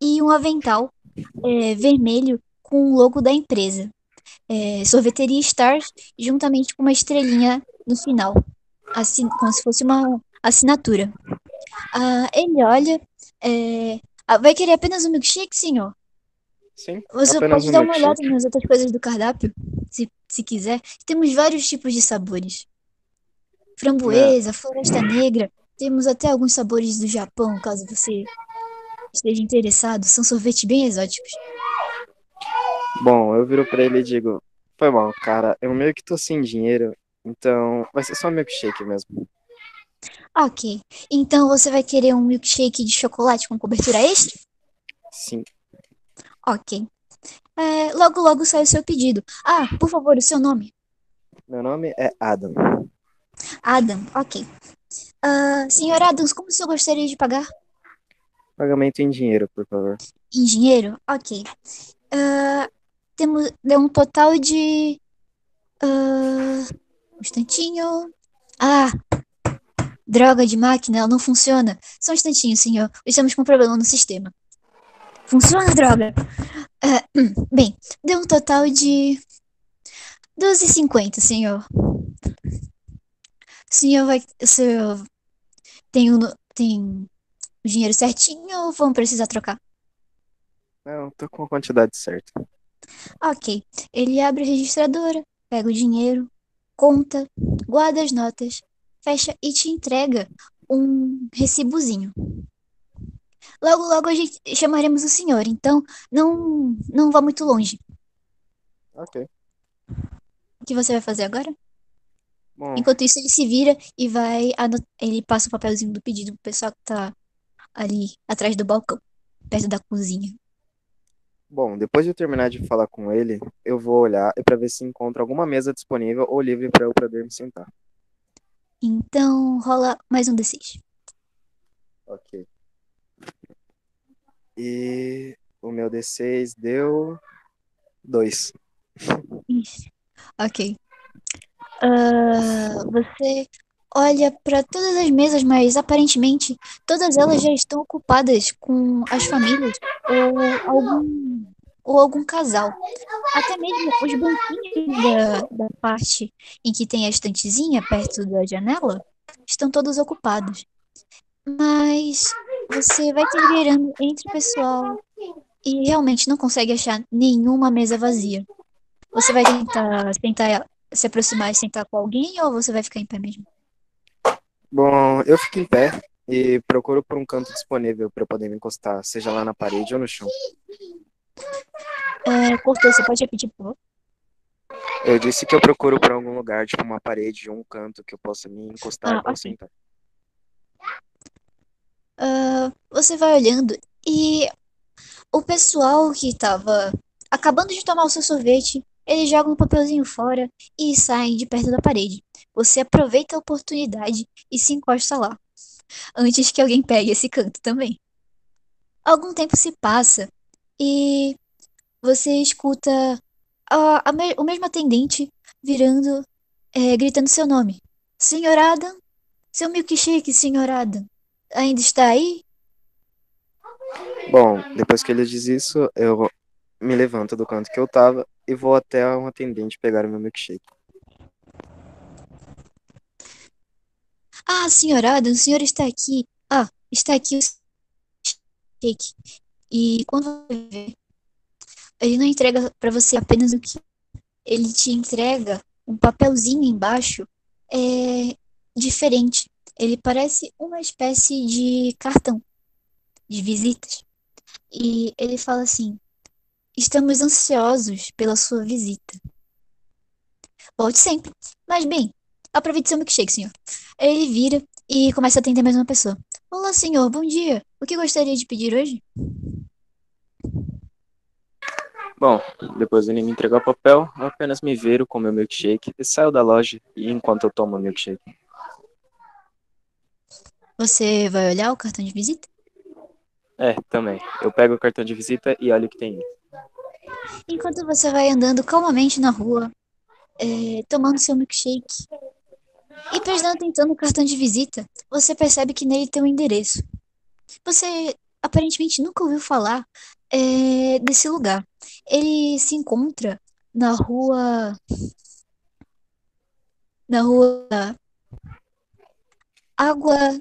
e um avental é, vermelho com o logo da empresa. É, Sorveteria Stars, juntamente com uma estrelinha no final. Assim, como se fosse uma assinatura. Ah, ele olha. é, ah, vai querer apenas um milkshake, senhor? Sim, Você pode um dar uma olhada nas outras coisas do cardápio, se, se quiser. Temos vários tipos de sabores. Framboesa, floresta negra. Temos até alguns sabores do Japão, caso você esteja interessado. São sorvetes bem exóticos. Bom, eu viro pra ele e digo: Foi mal, cara, eu meio que tô sem dinheiro, então vai ser só milkshake mesmo. Ok. Então você vai querer um milkshake de chocolate com cobertura extra? Sim. Ok. É, logo, logo sai o seu pedido. Ah, por favor, o seu nome. Meu nome é Adam. Adam, ok. Ah, senhor Adams, como o senhor gostaria de pagar? Pagamento em dinheiro, por favor. Engenheiro? Ok. Ah, temos deu um total de. um instantinho. Ah! Droga de máquina, ela não funciona. Só um instantinho, senhor. Estamos com um problema no sistema. Funciona, droga! Hum, bem, deu um total de. 12,50, senhor. O senhor vai. O senhor tem o, tem o dinheiro certinho ou vão precisar trocar? Não, tô com a quantidade certa. Ok. Ele abre a registradora, pega o dinheiro, conta, guarda as notas, fecha e te entrega um recibozinho. Logo, logo a gente chamaremos o senhor, então não, não vá muito longe. Ok. O que você vai fazer agora? Bom, Enquanto isso, ele se vira e vai. Ele passa o papelzinho do pedido pro pessoal que tá ali atrás do balcão, perto da cozinha. Bom, depois de eu terminar de falar com ele, eu vou olhar e para ver se encontro alguma mesa disponível ou livre para eu poder me sentar. Então, rola mais um D6. Ok. E o meu D6 deu dois. Ok. Ah, você olha para todas as mesas, mas aparentemente todas elas já estão ocupadas com as famílias ou algum, ou algum casal. Até mesmo os banquinhos da, da parte em que tem a estantezinha perto da janela estão todos ocupados. Mas você vai se esgueirando entre o pessoal e realmente não consegue achar nenhuma mesa vazia. Você vai tentar se aproximar e sentar com alguém ou você vai ficar em pé mesmo? Bom, eu fico em pé e procuro por um canto disponível para eu poder me encostar, seja lá na parede ou no chão. É, cortou, você pode repetir, por favor? Eu disse que eu procuro por algum lugar, tipo uma parede ou um canto que eu possa me encostar Ah, ou ok. sentar. Ah, você vai olhando e o pessoal que estava acabando de tomar o seu sorvete, ele joga um papelzinho fora e sai de perto da parede. Você aproveita a oportunidade e se encosta lá, antes que alguém pegue esse canto também. Algum tempo se passa e você escuta a- a me- o mesmo atendente virando, é, gritando seu nome. Senhor Adam? Seu milkshake, senhor Adam. Ainda está aí? Bom, depois que ele diz isso, eu me levanto do canto que eu tava e vou até um atendente pegar o meu milkshake. Ah, senhor Adam, o senhor está aqui. Ah, está aqui o shake. E quando vê, ele não entrega para você apenas o que ele te entrega um papelzinho embaixo é diferente. Ele parece uma espécie de cartão de visitas. E ele fala assim: Estamos ansiosos pela sua visita. Volte sempre. Mas bem, aproveite seu milkshake, senhor. Ele vira e começa a atender mais uma pessoa. Olá, senhor, bom dia. O que gostaria de pedir hoje? Bom, depois ele me entregou o papel, eu apenas me viro com meu milkshake e saio da loja e enquanto eu tomo o milkshake. Você vai olhar o cartão de visita? É, também. Eu pego o cartão de visita e olho o que tem. Enquanto você vai andando calmamente na rua, é, tomando seu milkshake e prestando atenção no cartão de visita, você percebe que nele tem um endereço. Você aparentemente nunca ouviu falar é, desse lugar. Ele se encontra na rua. Na rua. Água.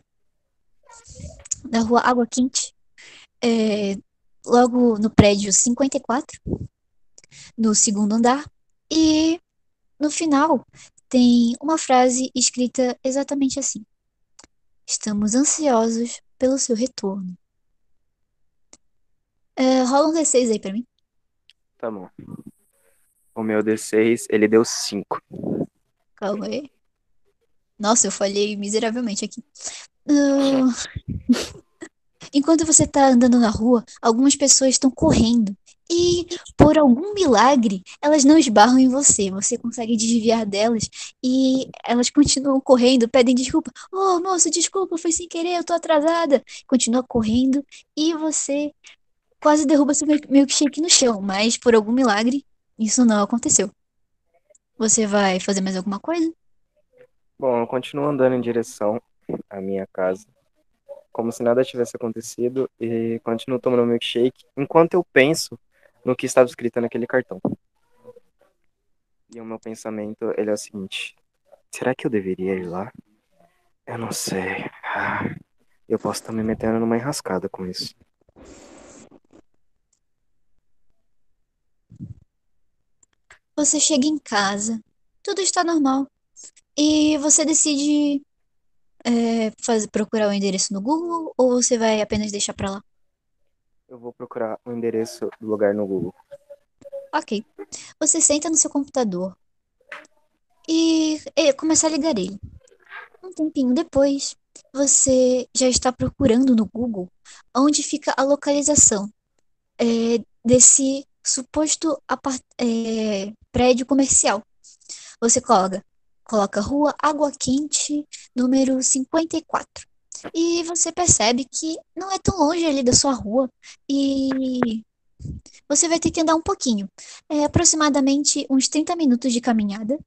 Na rua Água Quente. é, logo no prédio 54 no segundo andar. E no final tem uma frase escrita exatamente assim: Estamos ansiosos pelo seu retorno. É, rola um D6 aí pra mim. Tá bom. O meu D6, ele deu 5. Calma aí. Nossa, eu falhei miseravelmente aqui. Ah, Enquanto você tá andando na rua, algumas pessoas estão correndo. E, por algum milagre, elas não esbarram em você. Você consegue desviar delas e elas continuam correndo, pedem desculpa. Oh, moço, desculpa, foi sem querer, eu tô atrasada. Continua correndo e você quase derruba seu milk- milkshake no chão, mas por algum milagre, isso não aconteceu. Você vai fazer mais alguma coisa? Bom, eu continuo andando em direção à minha casa, como se nada tivesse acontecido, e continuo tomando milkshake, enquanto eu penso no que estava escrito naquele cartão. E o meu pensamento, ele é o seguinte, será que eu deveria ir lá? Eu não sei. Ah, eu posso estar me metendo numa enrascada com isso. Você chega em casa, tudo está normal. E você decide é, faz- procurar o endereço no Google ou você vai apenas deixar pra lá? Eu vou procurar o endereço do lugar no Google. Ok. Você senta no seu computador e, e começa a ligar ele. Um tempinho depois, você já está procurando no Google onde fica a localização é, desse suposto é, prédio comercial. Você coloca, coloca Rua Água Quente, número 54. E você percebe que não é tão longe ali da sua rua e você vai ter que andar um pouquinho. É aproximadamente uns 30 minutos de caminhada,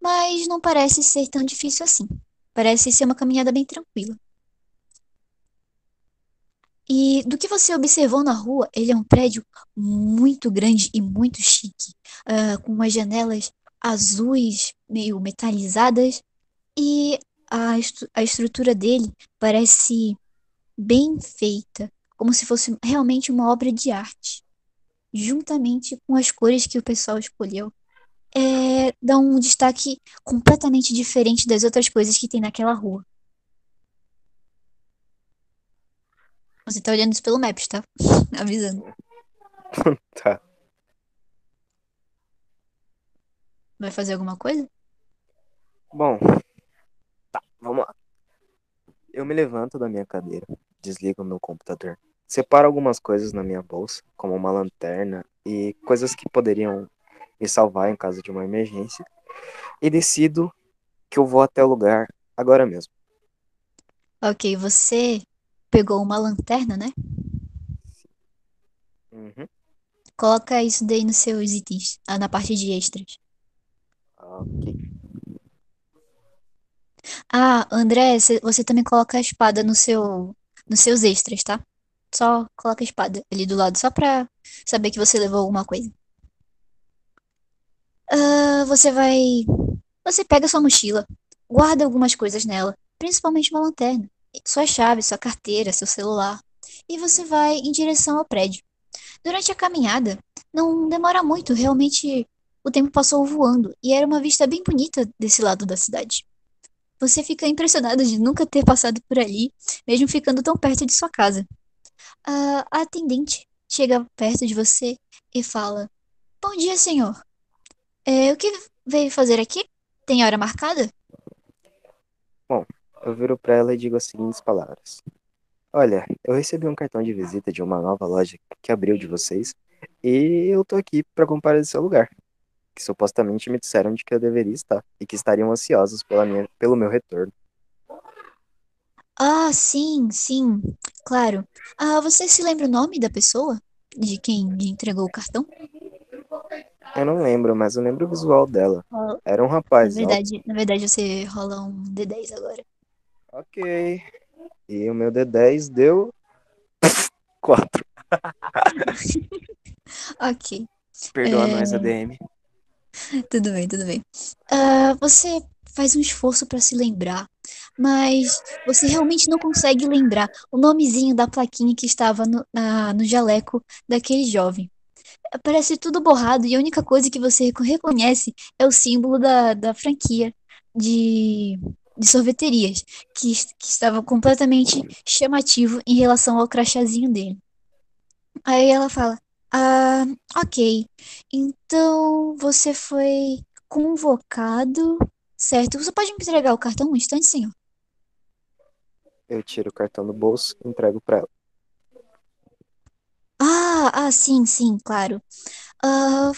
mas não parece ser tão difícil assim. Parece ser uma caminhada bem tranquila. E do que você observou na rua, ele é um prédio muito grande e muito chique, ah, com umas janelas azuis, meio metalizadas, e a, estru- a estrutura dele parece bem feita, como se fosse realmente uma obra de arte juntamente com as cores que o pessoal escolheu, é, dá um destaque completamente diferente das outras coisas que tem naquela rua. Você tá olhando isso pelo Maps, tá? Avisando. Tá. Vai fazer alguma coisa? Bom, vamos lá. Eu me levanto da minha cadeira, desligo meu computador, separo algumas coisas na minha bolsa, como uma lanterna e coisas que poderiam me salvar em caso de uma emergência. E decido que eu vou até o lugar agora mesmo. Ok, você pegou uma lanterna, né? Uhum. Coloca isso daí nos seus itens, ah, na parte de extras. Ok. Ah, André, cê- você também coloca a espada no seu, nos seus extras, tá? Só coloca a espada ali do lado, só pra saber que você levou alguma coisa. Ah, você vai. Você pega sua mochila, guarda algumas coisas nela, principalmente uma lanterna, sua chave, sua carteira, seu celular, e você vai em direção ao prédio. Durante a caminhada, não demora muito, realmente o tempo passou voando e era uma vista bem bonita desse lado da cidade. Você fica impressionado de nunca ter passado por ali, mesmo ficando tão perto de sua casa. A atendente chega perto de você e fala: Bom dia, senhor. É, o que veio fazer aqui? Tem hora marcada? Eu viro pra ela e digo as seguintes palavras. Olha, eu recebi um cartão de visita de uma nova loja que abriu de vocês e eu tô aqui pra comparecer ao lugar. Que supostamente me disseram de que eu deveria estar e que estariam ansiosos pela minha, pelo meu retorno. Ah, sim, sim, claro. Ah, você se lembra o nome da pessoa? De quem lhe entregou o cartão? Eu não lembro, mas eu lembro o visual dela. Ah, Era um Na rapaz alto. verdade, na verdade, você rola um D10 agora. Ok. E o meu D10 deu 4. Ok. Perdoa É. nós, ADM. Tudo bem, tudo bem. Ah, você faz um esforço para se lembrar, mas você realmente não consegue lembrar o nomezinho da plaquinha que estava no, na- no jaleco daquele jovem. Parece tudo borrado e a única coisa que você reco- reconhece é o símbolo da, da franquia de, de sorveterias, que, que estava completamente chamativo em relação ao crachazinho dele. Aí ela fala: Ah, ok. Então você foi convocado, certo? Você pode me entregar o cartão um instante, senhor? Eu tiro o cartão do bolso e entrego pra ela. Ah, ah, sim, sim, claro. Ah,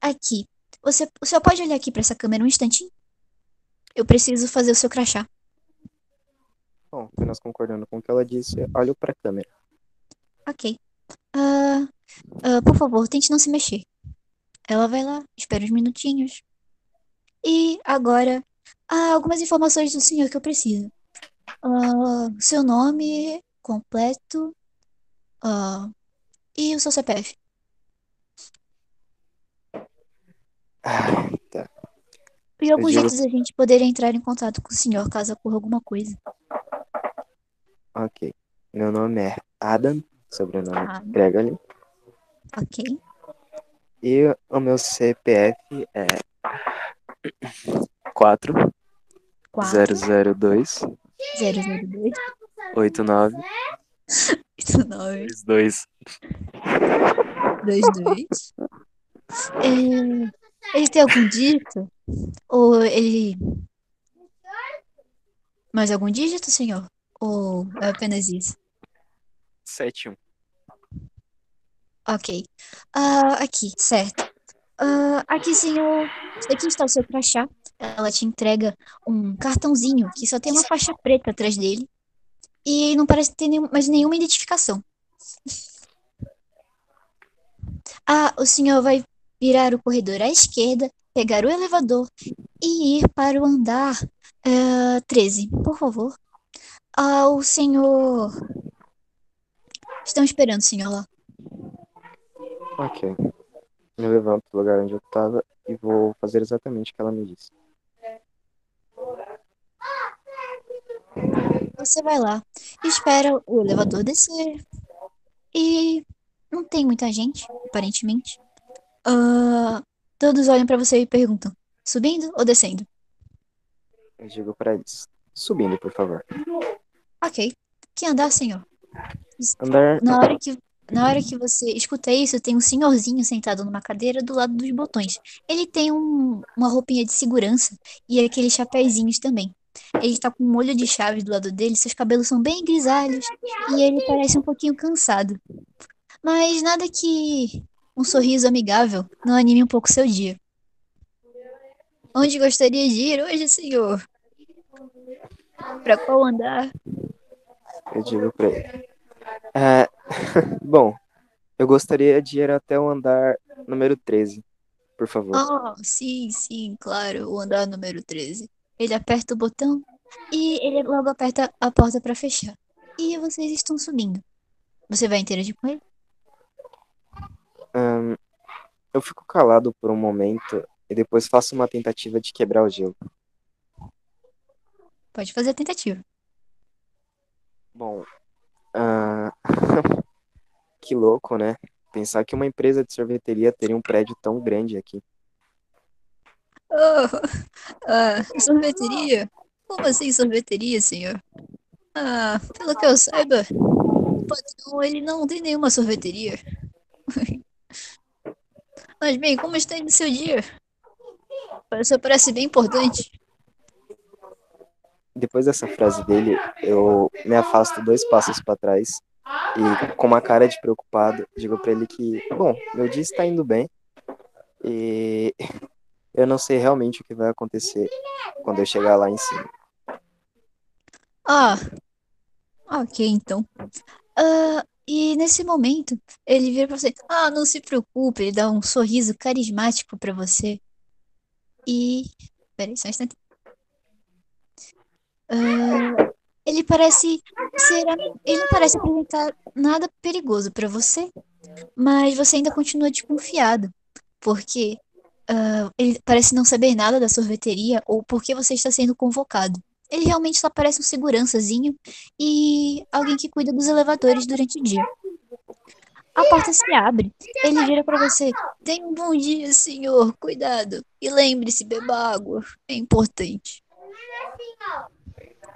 aqui. Você, o senhor pode olhar aqui para essa câmera um instantinho? Eu preciso fazer o seu crachá. Bom, apenas concordando com o que ela disse, olho pra câmera. Ok. Ah, ah, por favor, tente não se mexer. Ela vai lá, espera uns minutinhos. E agora, há algumas informações do senhor que eu preciso. Ah, seu nome completo. ah, e o seu CPF. Ah, tá. E alguns jeitos da gente poder entrar em contato com o senhor caso ocorra alguma coisa. Ok. Meu nome é Adam, sobrenome Adam. Gregory. Ok. E o meu CPF é 4 4 002 002 89 9 22. 22. É, ele tem algum dígito? Ou ele. Mais algum dígito, senhor? Ou é apenas isso? 71. Ok. Ah, aqui, certo. Ah, aqui, senhor. Aqui está o seu crachá. Ela te entrega um cartãozinho que só tem uma faixa preta atrás dele. E não parece ter nenhum- mais nenhuma identificação. Ah, o senhor vai virar o corredor à esquerda, pegar o elevador e ir para o andar eh, 13, por favor. Ah, o senhor. Estão esperando, senhor lá. Ok. Me levanto do lugar onde eu tava e vou fazer exatamente o que ela me disse. Você vai lá, espera o elevador descer e não tem muita gente, aparentemente. Ah, todos olham pra você e perguntam: subindo ou descendo? Eu digo pra eles. Subindo, por favor. Ok. Que andar, senhor? Andar. Na hora que, na hora que você escuta isso, tem um senhorzinho sentado numa cadeira do lado dos botões. Ele tem um- uma roupinha de segurança e aqueles chapéuzinhos também. Ele tá com um molho de chave do lado dele, seus cabelos são bem grisalhos e ele parece um pouquinho cansado. Mas nada que um sorriso amigável não anime um pouco seu dia. Onde gostaria de ir hoje, senhor? Para qual andar? Eu digo pra ele. É, bom, eu gostaria de ir até o andar número 13, por favor. Ah, sim, sim, claro, o andar número 13. Ele aperta o botão e ele logo aperta a porta para fechar. E vocês estão subindo. Você vai interagir com ele? Ahn, eu fico calado por um momento e depois faço uma tentativa de quebrar o gelo. Pode fazer a tentativa. Bom, ah, que louco, né? Pensar que uma empresa de sorveteria teria um prédio tão grande aqui. Oh, ah, sorveteria? Como assim sorveteria, senhor? Ah, pelo que eu saiba, o patrão ele não tem nenhuma sorveteria. Mas bem, como está indo seu dia? Isso parece bem importante. Depois dessa frase dele, eu me afasto dois passos para trás e, com uma cara de preocupado, digo para ele que, bom, meu dia está indo bem e eu não sei realmente o que vai acontecer quando eu chegar lá em cima. Ah, ok, então. Ah, e nesse momento, ele vira pra você. Ah, não se preocupe, ele dá um sorriso carismático pra você. E. Peraí, só um instante. Ah, ele parece ser. Ele não parece apresentar nada perigoso pra você, mas você ainda continua desconfiado. Porque ah, ele parece não saber nada da sorveteria ou por que você está sendo convocado. Ele realmente só parece um segurançazinho e alguém que cuida dos elevadores durante o dia. A porta se abre. Ele vira pra você. Tenha um bom dia, senhor. Cuidado. E lembre-se, beba água. É importante.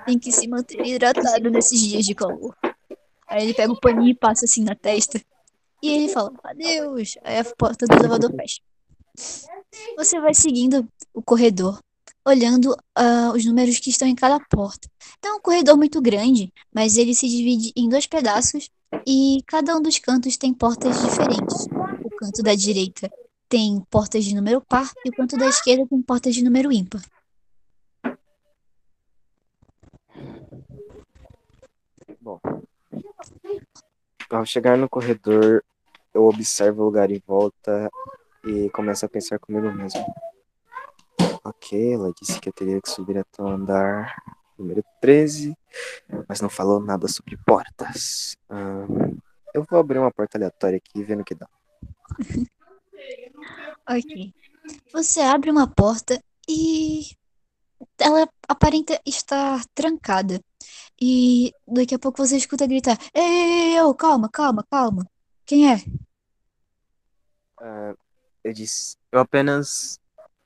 Tem que se manter hidratado nesses dias de calor. Aí ele pega o paninho e passa assim na testa. E ele fala, adeus. Aí a porta do elevador fecha. Você vai seguindo o corredor, olhando ah, os números que estão em cada porta. Não é um corredor muito grande, mas ele se divide em dois pedaços e cada um dos cantos tem portas diferentes. O canto da direita tem portas de número par e o canto da esquerda tem portas de número ímpar. Ao chegar no corredor, eu observo o lugar em volta e começo a pensar comigo mesmo. Ok, ela disse que eu teria que subir até o andar número 13, mas não falou nada sobre portas. Ahn, eu vou abrir uma porta aleatória aqui e ver no que dá. Ok. Você abre uma porta e ela aparenta estar trancada. E daqui a pouco você escuta gritar: Ei, ei, ei, ô, calma, calma, calma. Quem é? Ah, eu disse, eu apenas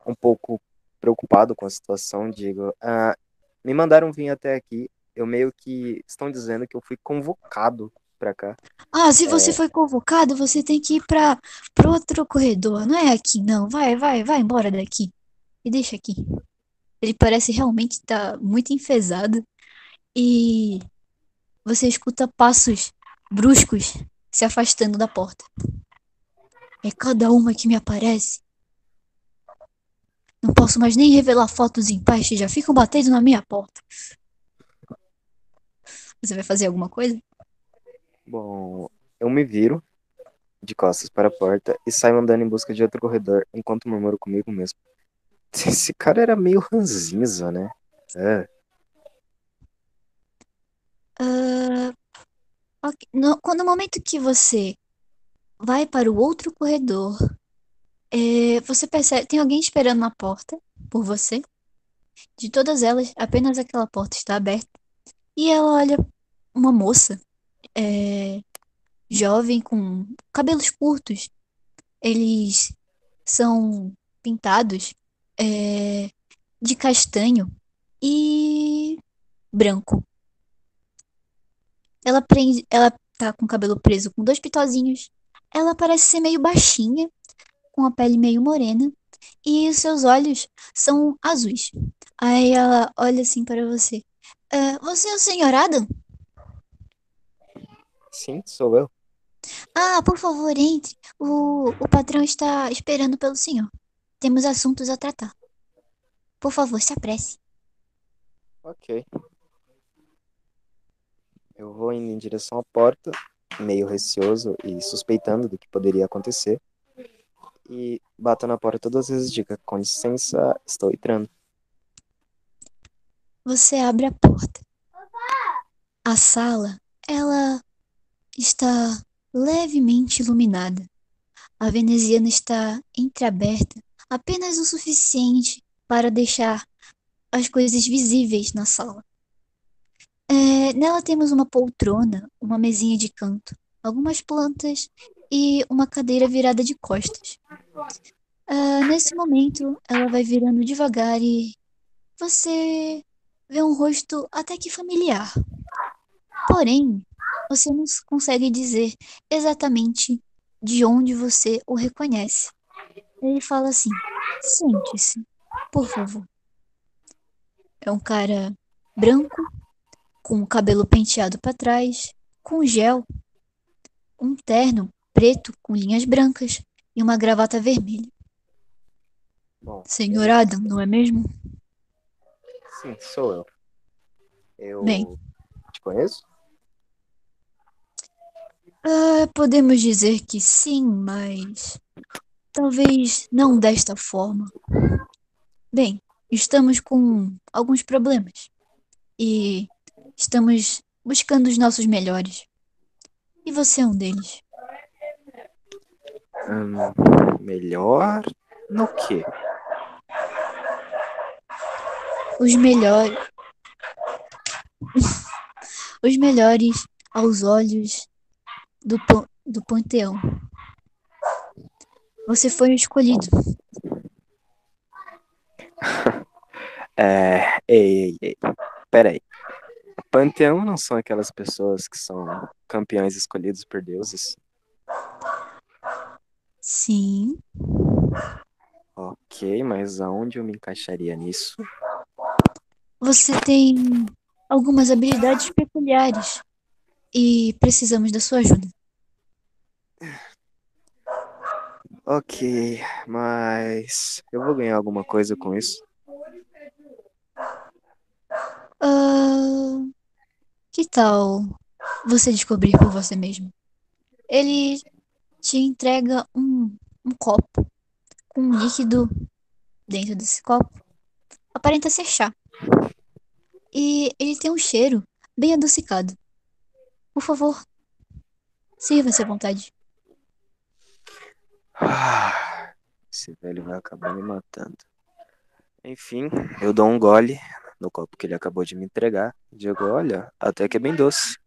um pouco preocupado com a situação, digo, ah, me mandaram vir até aqui, eu meio que estão dizendo que eu fui convocado pra cá. Ah, se você foi convocado, você tem que ir para pro outro corredor. Não é aqui, não. Vai, vai, vai embora daqui. E deixa aqui. Ele parece realmente estar muito enfesado. E você escuta passos bruscos se afastando da porta. É cada uma que me aparece. Não posso mais nem revelar fotos em paz que já ficam batendo na minha porta. Você vai fazer alguma coisa? Bom, eu me viro de costas para a porta e saio andando em busca de outro corredor, enquanto murmuro comigo mesmo. Esse cara era meio ranzinza, né? É. Ok. No, quando- no momento que você vai para o outro corredor, é, você percebe, tem alguém esperando na porta por você. De todas elas, apenas aquela porta está aberta. E ela olha uma moça, é, jovem, com cabelos curtos. Eles são pintados, é, de castanho e branco. Ela prende, ela tá com o cabelo preso com dois pitozinhos. Ela parece ser meio baixinha, com a pele meio morena, e os seus olhos são azuis. Aí ela olha assim para você. "Ah, você é o Sr. Adam? Sim, sou eu. Ah, por favor, entre. O, o patrão está esperando pelo senhor. Temos assuntos a tratar. Por favor, se apresse. Ok. Eu vou indo em direção à porta, meio receoso e suspeitando do que poderia acontecer. E bato na porta todas as vezes, diga, com licença, estou entrando. Você abre a porta. A sala, ela está levemente iluminada. A veneziana está entreaberta apenas o suficiente para deixar as coisas visíveis na sala. É, nela temos uma poltrona, uma mesinha de canto, algumas plantas e uma cadeira virada de costas. Ah, nesse momento, ela vai virando devagar e você vê um rosto até que familiar. Porém, você não consegue dizer exatamente de onde você o reconhece. Ele fala assim: sente-se, por favor. É um cara branco, com o cabelo penteado para trás, com gel, um terno preto com linhas brancas e uma gravata vermelha. Bom, Senhor Adam, não é mesmo? sim, sou eu. Eu Bem. te conheço? Ah, podemos dizer que sim, mas talvez não desta forma. Bem, estamos com alguns problemas e estamos buscando os nossos melhores. E você é um deles. Hum, melhor no quê? Os melhores. Os melhores aos olhos do, pan- do panteão. Você foi o escolhido. É, ei, ei, ei. Peraí. Panteão não são aquelas pessoas que são campeões escolhidos por deuses? Sim. Ok, mas aonde eu me encaixaria nisso? Você tem algumas habilidades peculiares e precisamos da sua ajuda. Ok, mas eu vou ganhar alguma coisa com isso? Ah, que tal você descobrir por você mesmo? Ele te entrega um, um copo com um líquido dentro desse copo. Aparenta ser chá. E ele tem um cheiro bem adocicado. Por favor, sirva-se à vontade. Ah, esse velho vai acabar me matando. Enfim, eu dou um gole no copo que ele acabou de me entregar. Digo, olha, até que é bem doce.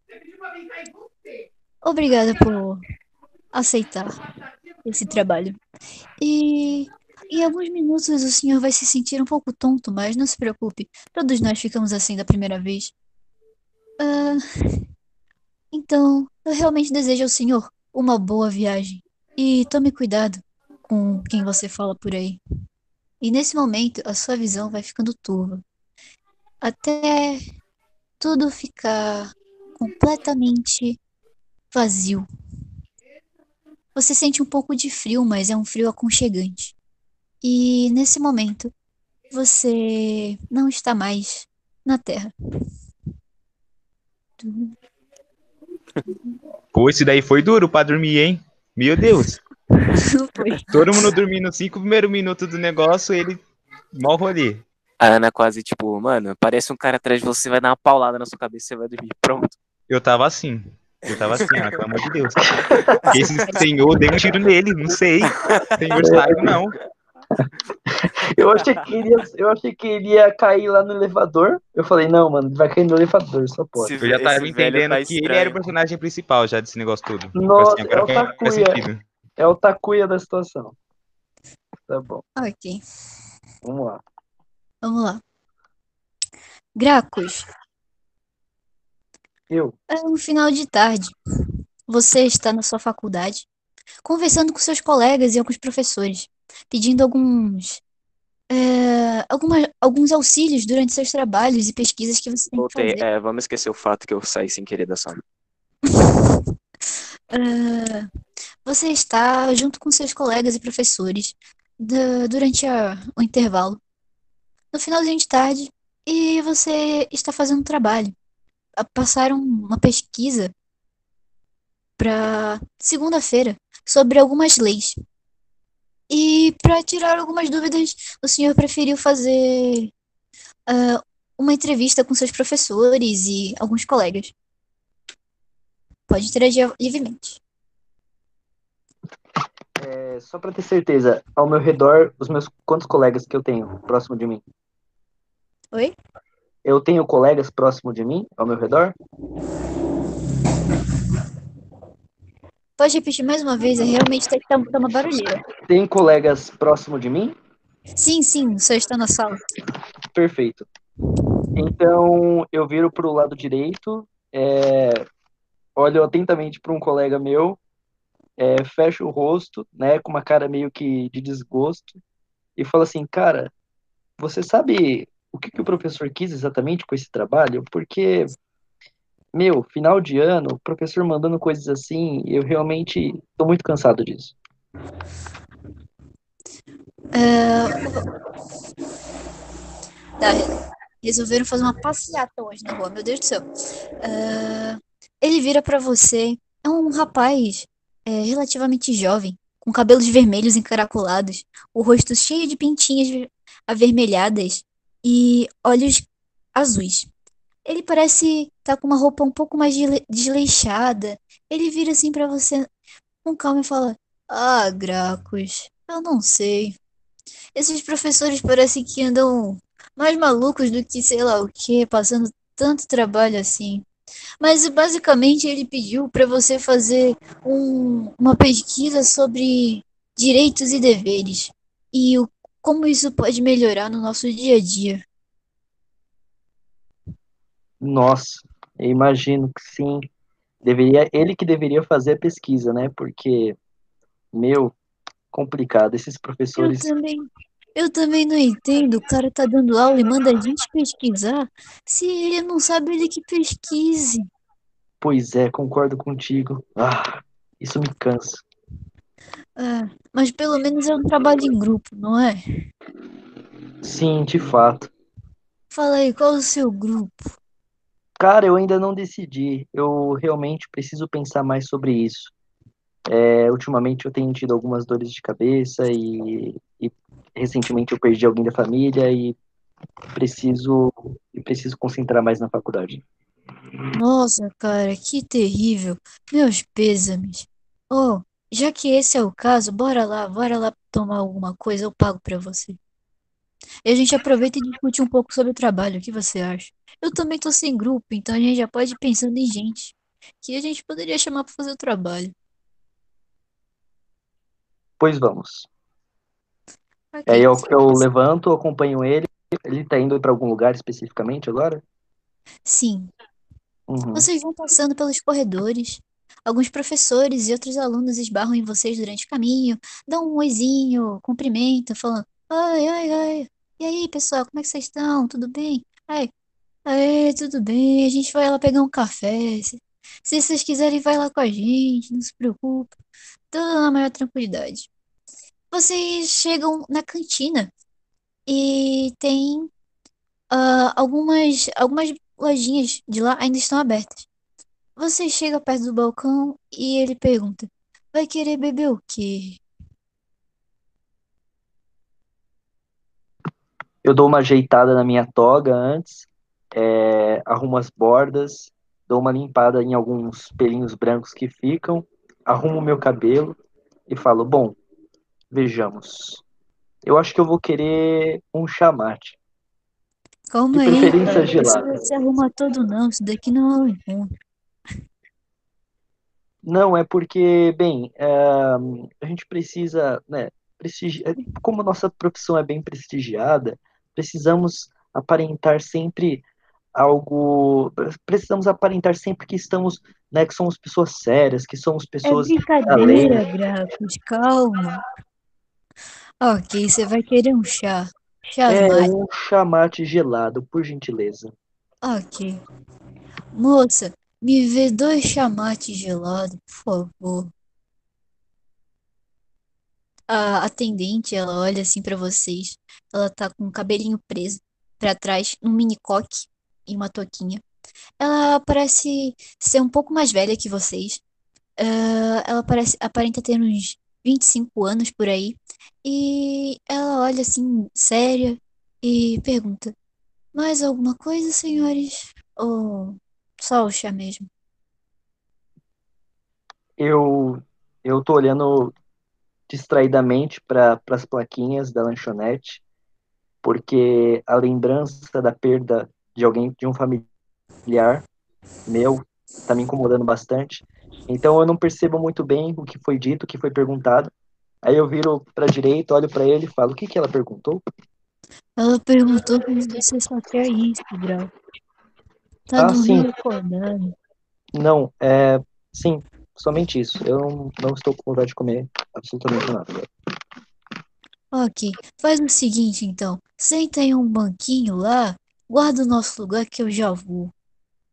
Obrigada por aceitar esse trabalho. E em alguns minutos o senhor vai se sentir um pouco tonto, mas não se preocupe. Todos nós ficamos assim da primeira vez. Ah, então, eu realmente desejo ao senhor uma boa viagem. E tome cuidado com quem você fala por aí. E nesse momento, a sua visão vai ficando turva. Até tudo ficar completamente vazio. Você sente um pouco de frio, mas é um frio aconchegante. E nesse momento, você não está mais na Terra. Pô, esse daí foi duro pra dormir, hein? Meu Deus. Todo mundo dormindo cinco primeiros minutos do negócio, ele mal rolê. A Ana quase tipo, mano, parece um cara atrás de você, vai dar uma paulada na sua cabeça e você vai dormir. Pronto. Eu tava assim. Eu tava assim, ó, pelo amor de Deus. Esse senhor deu um tiro nele, não sei. Senhor sabe, não. Eu achei que ele ia, eu achei que ele ia cair lá no elevador. Eu falei, não, mano, vai cair no elevador, só pode. Se- Eu já tava Esse entendendo tá que ele estranho. era o personagem principal já desse negócio todo. Nossa, Assim, é o Takuya. É o Takuya da situação. Tá bom, Ok, vamos lá. Vamos lá. Gracos, Eu, é um final de tarde. Você está na sua faculdade, conversando com seus colegas e alguns professores, pedindo alguns, é, alguma- alguns auxílios durante seus trabalhos e pesquisas que você tem que Voltei. fazer. É, vamos esquecer o fato que eu saí sem querer da sala. ah, você está junto com seus colegas e professores da- durante a- o intervalo, no finalzinho de tarde, e você está fazendo um trabalho. Passaram uma pesquisa para segunda-feira sobre algumas leis. E para tirar algumas dúvidas, o senhor preferiu fazer ah, uma entrevista com seus professores e alguns colegas. Pode interagir livremente. É, só pra ter certeza, ao meu redor, os meus quantos colegas que eu tenho próximo de mim? Oi? Eu tenho colegas próximo de mim, ao meu redor? Pode repetir mais uma vez? É realmente tá, tá, tá uma barulheira. Tem colegas próximo de mim? Sim, sim, o senhor está na sala. Perfeito. Então, eu viro pro lado direito, é, olho atentamente para um colega meu, é, fecho o rosto, né, com uma cara meio que de desgosto, e falo assim, cara, você sabe o que que o professor quis exatamente com esse trabalho? Porque, meu, final de ano, o professor mandando coisas assim, eu realmente tô muito cansado disso. Tá, resolveram fazer uma passeata hoje na rua, meu Deus do céu. Ah, ele vira pra você, é um rapaz é, relativamente jovem, com cabelos vermelhos encaracolados, o rosto cheio de pintinhas ver- avermelhadas e olhos azuis. Ele parece estar com uma roupa um pouco mais desleixada. Ele vira assim pra você com calma e fala: Ah, Gracos, eu não sei. Esses professores parecem que andam mais malucos do que sei lá o que, passando tanto trabalho assim. Mas basicamente ele pediu para você fazer um- uma pesquisa sobre direitos e deveres e o, como isso pode melhorar no nosso dia a dia. Nossa, eu imagino que sim. Deveria, ele que deveria fazer a pesquisa, né? Porque, meu, complicado. Esses Eu professores, também, eu também não entendo. O cara tá dando aula e manda a gente pesquisar. Se ele não sabe, ele que pesquise. pois é, concordo contigo. Ah, isso me cansa. Ah, mas pelo menos é um trabalho em grupo, não é? Sim, de fato. Fala aí, qual é o seu grupo? Cara, eu ainda não decidi. Eu realmente preciso pensar mais sobre isso. É, ultimamente eu tenho tido algumas dores de cabeça e, e recentemente eu perdi alguém da família e preciso, e preciso concentrar mais na faculdade. Nossa, cara, que terrível. Meus pêsames. Oh, já que esse é o caso, bora lá, bora lá tomar alguma coisa, eu pago pra você. E a gente aproveita e discute um pouco sobre o trabalho, o que você acha? Eu também tô sem grupo, então a gente já pode ir pensando em gente que a gente poderia chamar pra fazer o trabalho. Pois vamos. Ok. Aí eu, eu levanto, acompanho ele. Ele tá indo para algum lugar especificamente agora? Sim, Uhum. vocês vão passando pelos corredores. Alguns professores e outros alunos esbarram em vocês durante o caminho, dão um oizinho, cumprimentam, falando: Oi, oi, oi. E aí, pessoal, como é que vocês estão? Tudo bem? Ai, ai, tudo bem. A gente vai lá pegar um café. Se, se vocês quiserem, vai lá com a gente, não se preocupe. Tudo na maior tranquilidade. Vocês chegam na cantina e tem ah, algumas, algumas lojinhas de lá ainda estão abertas. Você chega perto do balcão e ele pergunta: Vai querer beber o quê? Eu dou uma ajeitada na minha toga antes, é, arrumo as bordas, dou uma limpada em alguns pelinhos brancos que ficam, arrumo meu cabelo e falo: Bom, vejamos. Eu acho que eu vou querer um chamate. Calma De aí, preferência. Não precisa se arrumar todo, não. Isso daqui não é um encontro. Não, é porque, bem, é, a gente precisa, né, prestigi... como a nossa profissão é bem prestigiada, precisamos aparentar sempre algo, precisamos aparentar sempre que estamos, né, que somos pessoas sérias, que somos É pessoas brincadeira, Gracos. Calma. Ok, você vai querer um chá. Chás É um chamate gelado, por gentileza. Ok. Moça, Me vê dois chamates gelados, por favor. A atendente, ela olha assim pra vocês. Ela tá com o cabelinho preso pra trás, um mini coque e uma touquinha. Ela parece ser um pouco mais velha que vocês. Ah, ela parece, aparenta ter uns 25 anos por aí. E ela olha assim, séria, e pergunta: Mais alguma coisa, senhores? Ou só o chá mesmo? Eu, eu tô olhando distraidamente para as plaquinhas da lanchonete, porque a lembrança da perda de alguém, de um familiar meu, tá me incomodando bastante. Então eu não percebo muito bem o que foi dito, o que foi perguntado. Aí eu viro para direita, olho para ele e falo: "O que que ela perguntou?" Ela perguntou se você só quer isso, Grau. Tá Ah, sim. Não, é, sim, somente isso. Eu não, não estou com vontade de comer absolutamente nada. Ok, faz o seguinte então. Senta em um banquinho lá, guarda o nosso lugar que eu já vou.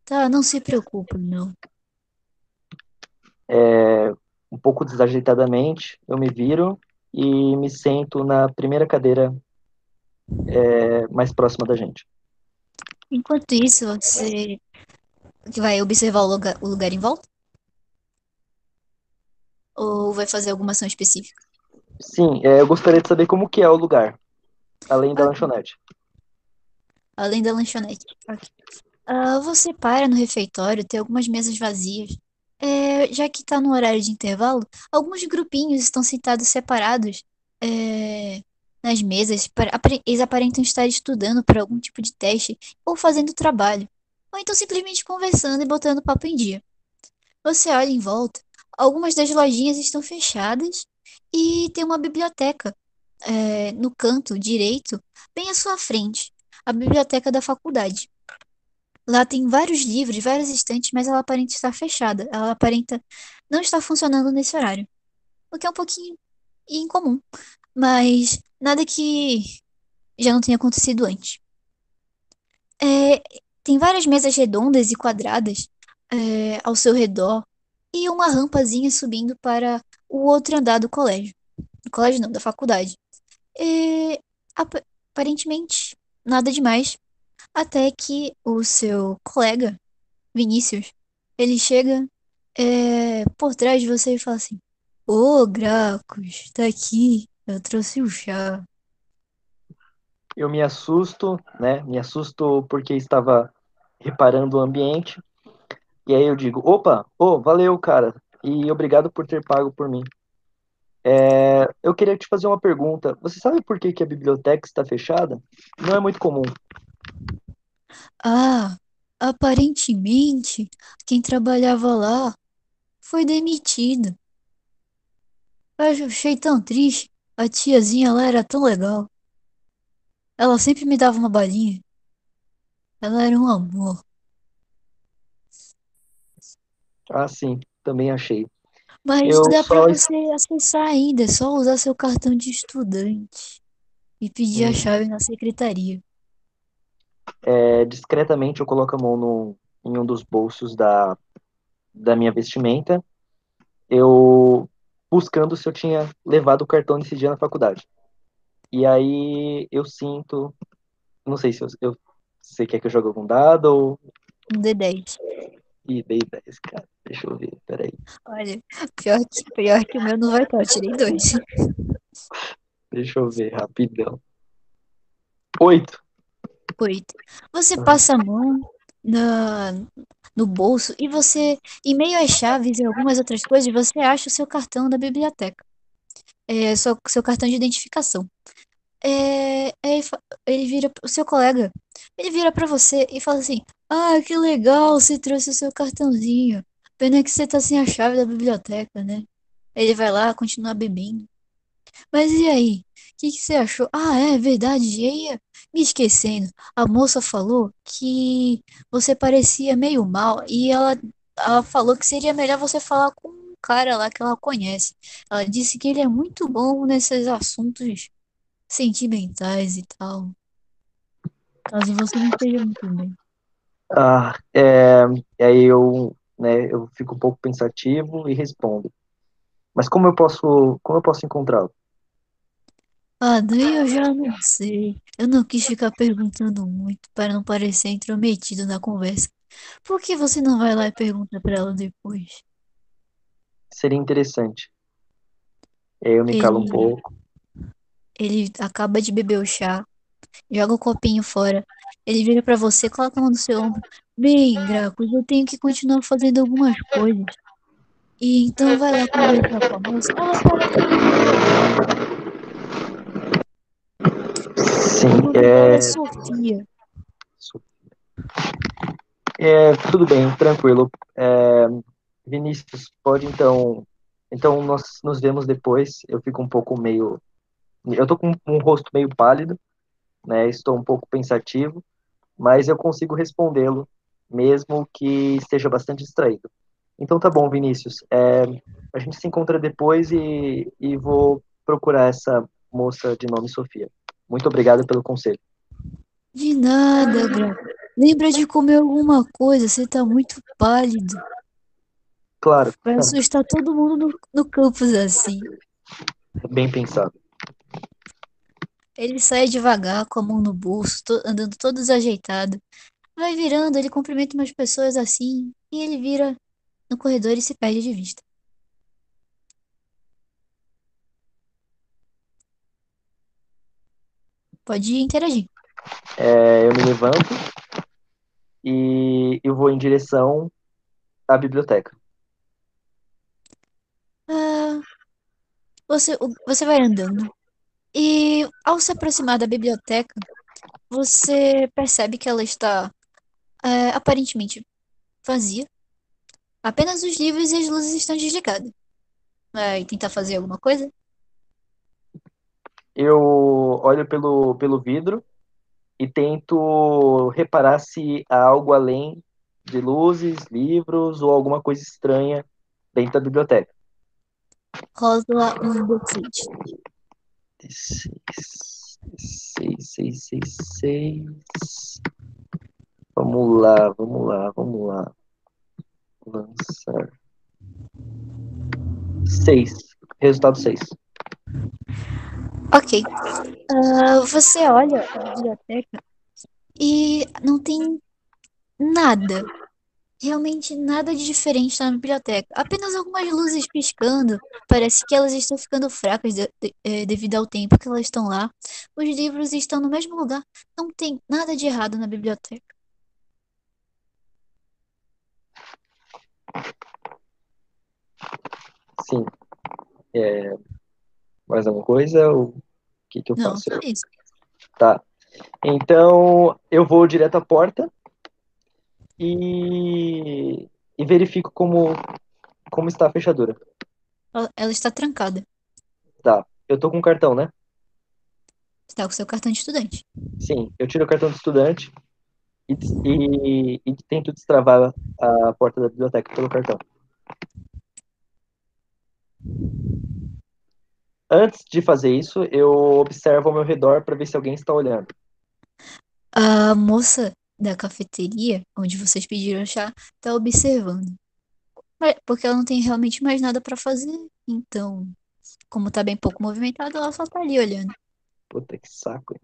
Tá, não se preocupe, não. É, um pouco desajeitadamente, eu me viro e me sento na primeira cadeira é, mais próxima da gente. Enquanto isso, você vai observar o lugar, o lugar em volta? Ou vai fazer alguma ação específica? Sim, é, eu gostaria de saber como que é o lugar, além da Ah. lanchonete. Além da lanchonete. Ok. Ah, você para no refeitório, tem algumas mesas vazias. É, já que tá no horário de intervalo, alguns grupinhos estão sentados separados é, nas mesas. Eles aparentam estar estudando para algum tipo de teste ou fazendo trabalho. Ou então simplesmente conversando e botando papo em dia. Você olha em volta, algumas das lojinhas estão fechadas e tem uma biblioteca é, no canto direito, bem à sua frente a biblioteca da faculdade. Lá tem vários livros, várias estantes, mas ela aparenta estar fechada. Ela aparenta não estar funcionando nesse horário. O que é um pouquinho incomum, mas nada que já não tenha acontecido antes. É, tem várias mesas redondas e quadradas é, ao seu redor e uma rampazinha subindo para o outro andar do colégio. Do colégio não, da faculdade. É, ap- aparentemente, nada demais. Até que o seu colega, Vinícius, ele chega é, por trás de você e fala assim: Ô, Gracos, tá aqui, eu trouxe o chá. Eu me assusto, né? Me assusto porque estava reparando o ambiente. E aí eu digo, opa, ô, valeu, cara. E obrigado por ter pago por mim. É, eu queria te fazer uma pergunta. Você sabe por que que a biblioteca está fechada? Não é muito comum. Ah, aparentemente, quem trabalhava lá foi demitido. Eu achei tão triste. A tiazinha lá era tão legal. Ela sempre me dava uma balinha. Ela era um amor. Ah, sim, também achei. Mas Eu dá pra só- você acessar ainda, é só usar seu cartão de estudante e pedir a Hum. chave na secretaria. É, discretamente eu coloco a mão no, em um dos bolsos da, da minha vestimenta, eu buscando se eu tinha levado o cartão nesse dia na faculdade. E aí eu sinto, não sei se eu, eu- você quer que eu jogue algum dado ou Um D10. Ih, dei 10, cara. Deixa eu ver, peraí. Olha, pior que, pior que o meu não vai estar, eu tirei dois. Deixa eu ver rapidão. Oito. Oito. Você passa a mão na, no bolso e você, em meio às chaves e algumas outras coisas, você acha o seu cartão da biblioteca. É, seu, seu cartão de identificação. É, fa- ele vira, o seu colega, ele vira pra você e fala assim: Ah, que legal, você trouxe o seu cartãozinho. Pena que você tá sem a chave da biblioteca, né? Ele vai lá, continua bebendo. Mas e aí? Que que você achou? Ah, é verdade, ia me esquecendo. A moça falou que você parecia meio mal e ela, ela falou que seria melhor você falar com um cara lá que ela conhece. Ela disse que ele é muito bom nesses assuntos sentimentais e tal. Caso você não esteja muito bem. Ah, é, e aí eu né? Eu fico um pouco pensativo e respondo. Mas como eu posso, como eu posso encontrá-lo? Ah, daí eu já não sei. Eu não quis ficar perguntando muito para não parecer intrometido na conversa. Por que você não vai lá e pergunta para ela depois? Seria interessante. Aí Eu me calo um Ele- pouco. Ele acaba de beber o chá, joga o copinho fora. Ele vira pra você, coloca a mão no seu ombro. Bem, Gracos, eu tenho que continuar fazendo algumas coisas. E então vai lá conversar com a moça. Ela parece Sim, é, é Sofia. é, tudo bem, tranquilo. É, Vinícius, pode então. Então nós nos vemos depois. Eu fico um pouco meio. Eu tô com um rosto meio pálido, né? Estou um pouco pensativo, mas eu consigo respondê-lo, mesmo que esteja bastante distraído. Então tá bom, Vinícius. É, a gente se encontra depois e, e vou procurar essa moça de nome Sofia. Muito obrigado pelo conselho. De nada, Graco. Lembra de comer alguma coisa, você tá muito pálido. Claro, Vai assustar todo mundo no, no campus assim. bem pensado. Ele sai devagar, com a mão no bolso, to- andando todo desajeitado. Vai virando, ele cumprimenta umas pessoas assim, e ele vira no corredor e se perde de vista. Pode interagir. É, eu me levanto e eu vou em direção à biblioteca. Ah, você, você vai andando. E ao se aproximar da biblioteca, você percebe que ela está é, aparentemente vazia. Apenas os livros e as luzes estão desligadas. Vai tentar fazer alguma coisa? Eu olho pelo, pelo vidro e tento reparar se há algo além de luzes, livros ou alguma coisa estranha dentro da biblioteca. Rola um D6. Seis, seis, seis, seis, seis. Vamos lá, vamos lá, vamos lá. Lançar. Seis. Resultado seis. Ok. Ah, você olha a biblioteca e não tem nada. Realmente nada de diferente na biblioteca. Apenas algumas luzes piscando. Parece que elas estão ficando fracas de- de- eh, devido ao tempo que elas estão lá. Os livros estão no mesmo lugar. Não tem nada de errado na biblioteca. Sim. É, mais alguma coisa? Ou o que, que eu Não, faço? só isso. Tá. Então, eu vou direto à porta e, e verifico como, como está a fechadura. Ela, está trancada. Tá. Eu tô com um cartão, né? Está com seu cartão de estudante. Sim. Eu tiro o cartão de estudante e, e, e tento destravar a porta da biblioteca pelo cartão. Antes de fazer isso, eu observo ao meu redor para ver se alguém está olhando. A moça da cafeteria, onde vocês pediram chá, tá observando. Mas- Porque ela não tem realmente mais nada pra fazer. Então, como tá bem pouco movimentado, ela só tá ali olhando. Puta que saco. hein?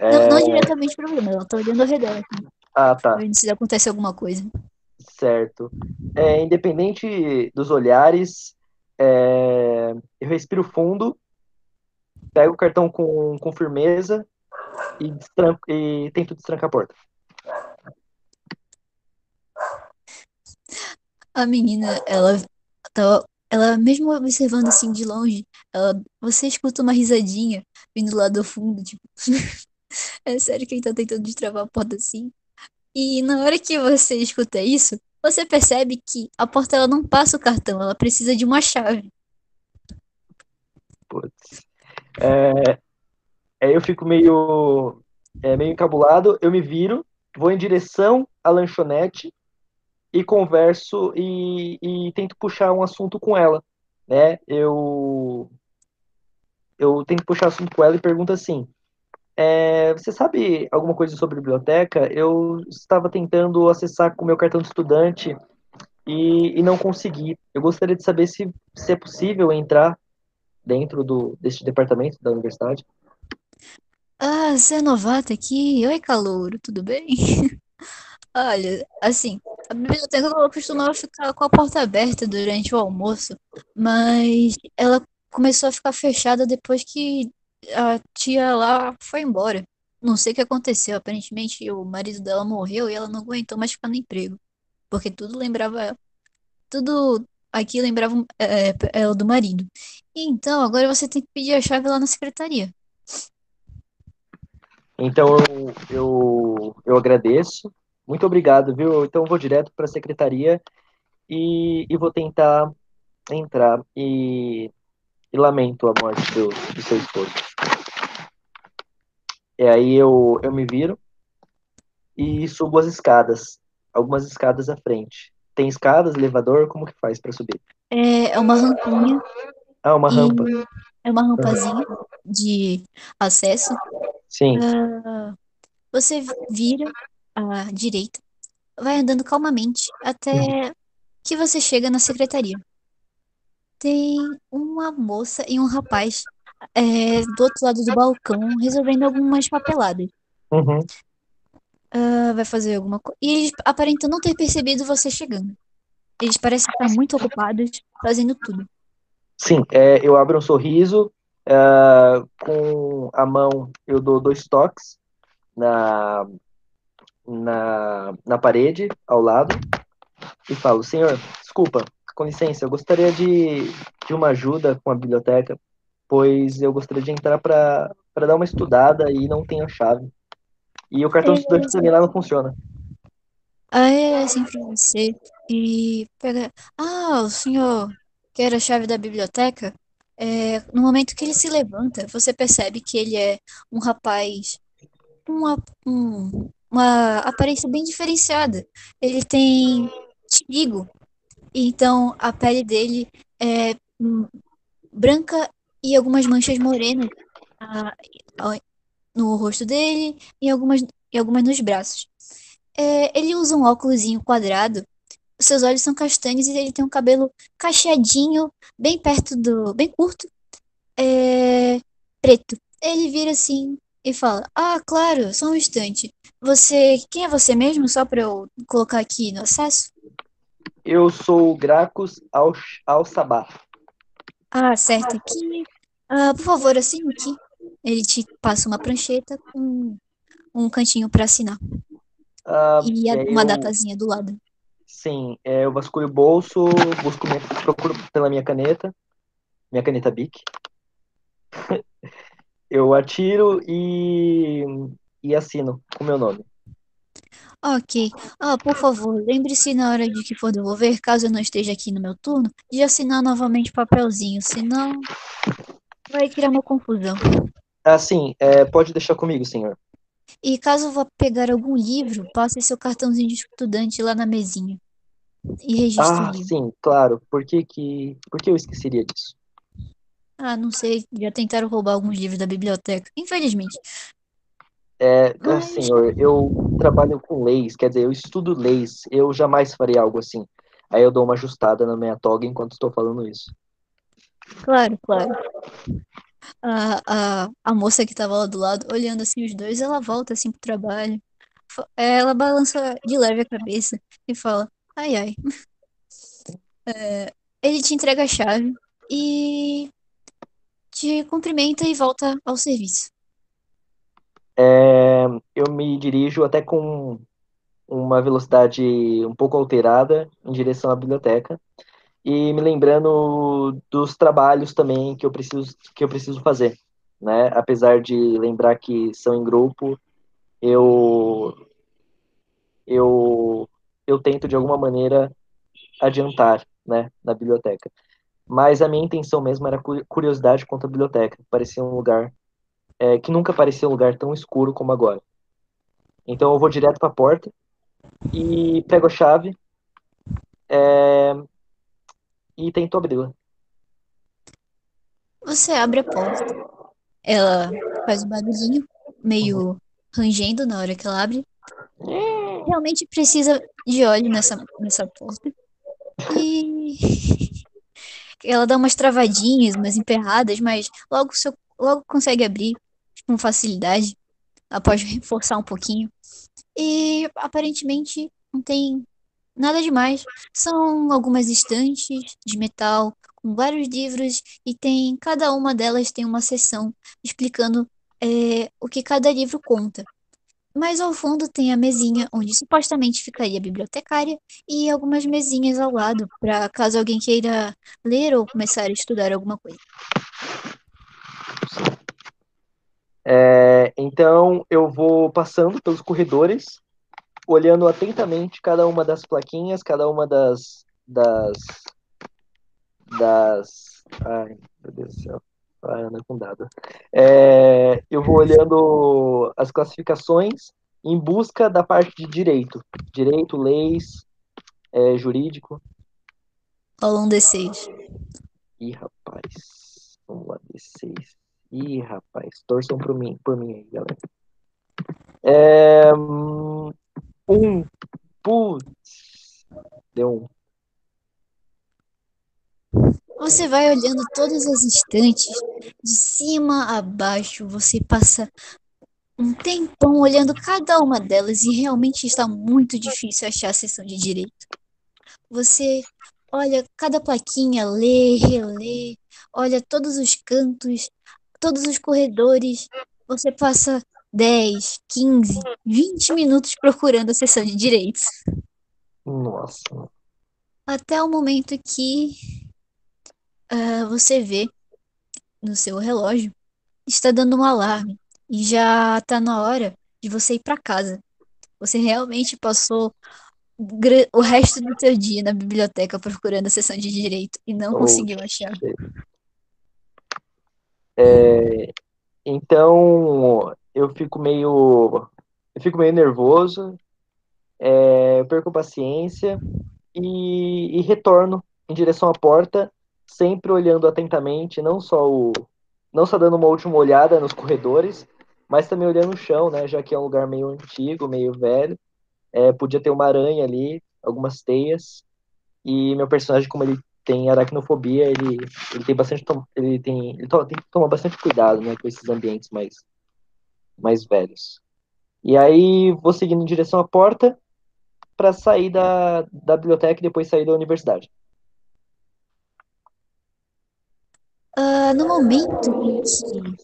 Não, não É, diretamente pra você, mas ela tá olhando ao redor, assim, Ah, tá. vendo se acontece alguma coisa. Certo. É, independente dos olhares, é, eu respiro fundo, pego o cartão com, com firmeza e, destranco- e tento destrancar a porta. A menina, ela tá, ela mesmo observando assim de longe, ela, você escuta uma risadinha vindo lá do fundo, tipo, é sério que ele tá tentando destravar a porta assim? E na hora que você escuta isso, você percebe que a porta ela não passa o cartão, ela precisa de uma chave. Putz. É, aí eu fico meio, é, meio encabulado, eu me viro, vou em direção à lanchonete e converso e, e tento puxar um assunto com ela, né? Eu, eu tento puxar assunto com ela e pergunto assim, é, você sabe alguma coisa sobre biblioteca? Eu estava tentando acessar com o meu cartão de estudante e, e não consegui. Eu gostaria de saber se, se é possível entrar dentro do, deste departamento da universidade. Ah, você é novato aqui? Oi, calouro, tudo bem? Olha, assim, a biblioteca costumava ficar com a porta aberta durante o almoço, mas ela começou a ficar fechada depois que a tia lá foi embora. Não sei o que aconteceu, aparentemente o marido dela morreu e ela não aguentou mais ficar no emprego, porque tudo lembrava ela. Tudo aqui lembrava é, é, ela do marido. Então, agora você tem que pedir a chave lá na secretaria. Então eu, eu, eu agradeço. Muito obrigado, viu? Então eu vou direto para a secretaria e, e vou tentar entrar. E, e lamento a morte do, do seu esposo. E aí eu, eu me viro e subo as escadas. Algumas escadas à frente. Tem escadas, elevador, como que faz para subir? É, é uma rampinha. Ah, uma rampa. É uma rampazinha de acesso. Sim. Ah, você vira à direita, vai andando calmamente até que você chega na secretaria. Tem uma moça e um rapaz é, do outro lado do balcão resolvendo algumas papeladas. Uhum. Ah, vai fazer alguma coisa. E eles aparentam não ter percebido você chegando. Eles parecem estar muito ocupados fazendo tudo. Sim, é, eu abro um sorriso, é, com a mão eu dou dois toques na, na, na parede, ao lado, e falo, senhor, desculpa, com licença, eu gostaria de, de uma ajuda com a biblioteca, pois eu gostaria de entrar para dar uma estudada e não tenho a chave. E o cartão de estudante também lá não funciona. Aí é assim pra você e pega. Ah, o senhor quer a chave da biblioteca? É, no momento que ele se levanta, você percebe que ele é um rapaz com uma, um- uma aparência bem diferenciada. Ele tem vitiligo, então a pele dele é hum, branca e algumas manchas morenas ah, no rosto dele e algumas, e algumas nos braços. É, ele usa um óculosinho quadrado. Os seus olhos são castanhos e ele tem um cabelo cacheadinho, bem perto do, bem curto, é, preto. Ele vira assim e fala: Ah, claro, só um instante. Você, quem é você mesmo? Só para eu colocar aqui no acesso? Eu sou o Gracos Al, Ah, certo, aqui. Ah, por favor, assine aqui. Ele te passa uma prancheta com um cantinho para assinar Ah, e é, uma eu- datazinha do lado. Sim, é, eu vasculho o bolso, busco minha, procuro pela minha caneta, minha caneta Bic. Eu atiro e, e assino com meu nome. Ok. Ah, por favor, lembre-se na hora de que for devolver, caso eu não esteja aqui no meu turno, de assinar novamente o papelzinho, senão vai criar uma confusão. Ah, sim, é, pode deixar comigo, senhor. E caso vá pegar algum livro, passe seu cartãozinho de estudante lá na mesinha e registre o Ah, livro. sim, claro. Por que que, por que eu esqueceria disso? Ah, não sei, já tentaram roubar alguns livros da biblioteca, infelizmente. É, Mas- senhor, eu trabalho com leis, quer dizer, eu estudo leis. Eu jamais faria algo assim. Aí eu dou uma ajustada na minha toga enquanto estou falando isso. Claro, claro. A, a, a moça que tava lá do lado, olhando assim os dois, ela volta assim pro trabalho. Ela balança de leve a cabeça e fala: Ai, ai. É, ele te entrega a chave e te cumprimenta e volta ao serviço. É, eu me dirijo até com uma velocidade um pouco alterada em direção à biblioteca e me lembrando dos trabalhos também que eu preciso que eu preciso fazer, né? Apesar de lembrar que são em grupo, eu eu eu tento de alguma maneira adiantar, né, na biblioteca. Mas a minha intenção mesmo era cu- curiosidade quanto à biblioteca. Parecia um lugar é, que nunca parecia um lugar tão escuro como agora. Então eu vou direto para a porta e pego a chave é, e tento abri-la. Você abre a porta. Ela faz um barulhinho, meio rangendo na hora que ela abre. Realmente precisa de óleo nessa, nessa porta. E ela dá umas travadinhas, umas emperradas, mas logo, seu, logo consegue abrir com facilidade, após reforçar um pouquinho. E aparentemente não tem nada demais. São algumas estantes de metal com vários livros e tem cada uma delas tem uma seção explicando é, o que cada livro conta. Mas ao fundo tem a mesinha onde supostamente ficaria a bibliotecária e algumas mesinhas ao lado para caso alguém queira ler ou começar a estudar alguma coisa. É, então eu vou passando pelos corredores, olhando atentamente cada uma das plaquinhas, cada uma das das das ai meu Deus do céu, Ana com dado. É, eu vou olhando as classificações em busca da parte de direito, direito, leis, é, jurídico. Rola um D6. Ih, rapaz, vamos lá, D6. Ih, rapaz, torçam por mim, por mim aí, galera. É, um, putz, deu um. Você vai olhando todas as estantes, de cima a baixo, você passa um tempão olhando cada uma delas e realmente está muito difícil achar a seção de direito. Você olha cada plaquinha, lê, relê, olha todos os cantos, todos os corredores. Você passa 10, 15, 20 minutos procurando a seção de direitos. Nossa. Até o momento que uh, você vê no seu relógio está dando um alarme e já está na hora de você ir para casa. Você realmente passou o resto do seu dia na biblioteca procurando a sessão de direito e não oh, conseguiu achar. É, então eu fico meio eu fico meio nervoso, é, perco paciência e, e retorno em direção à porta sempre olhando atentamente, não só o não só dando uma última olhada nos corredores, mas também olhando o chão, né, já que é um lugar meio antigo, meio velho. É, podia ter uma aranha ali, algumas teias. E meu personagem, como ele tem aracnofobia, ele, ele tem bastante ele tem ele to, tem que tomar bastante cuidado, né, com esses ambientes mais mais velhos. E aí vou seguindo em direção à porta para sair da, da biblioteca e depois sair da universidade. Uh, no momento em que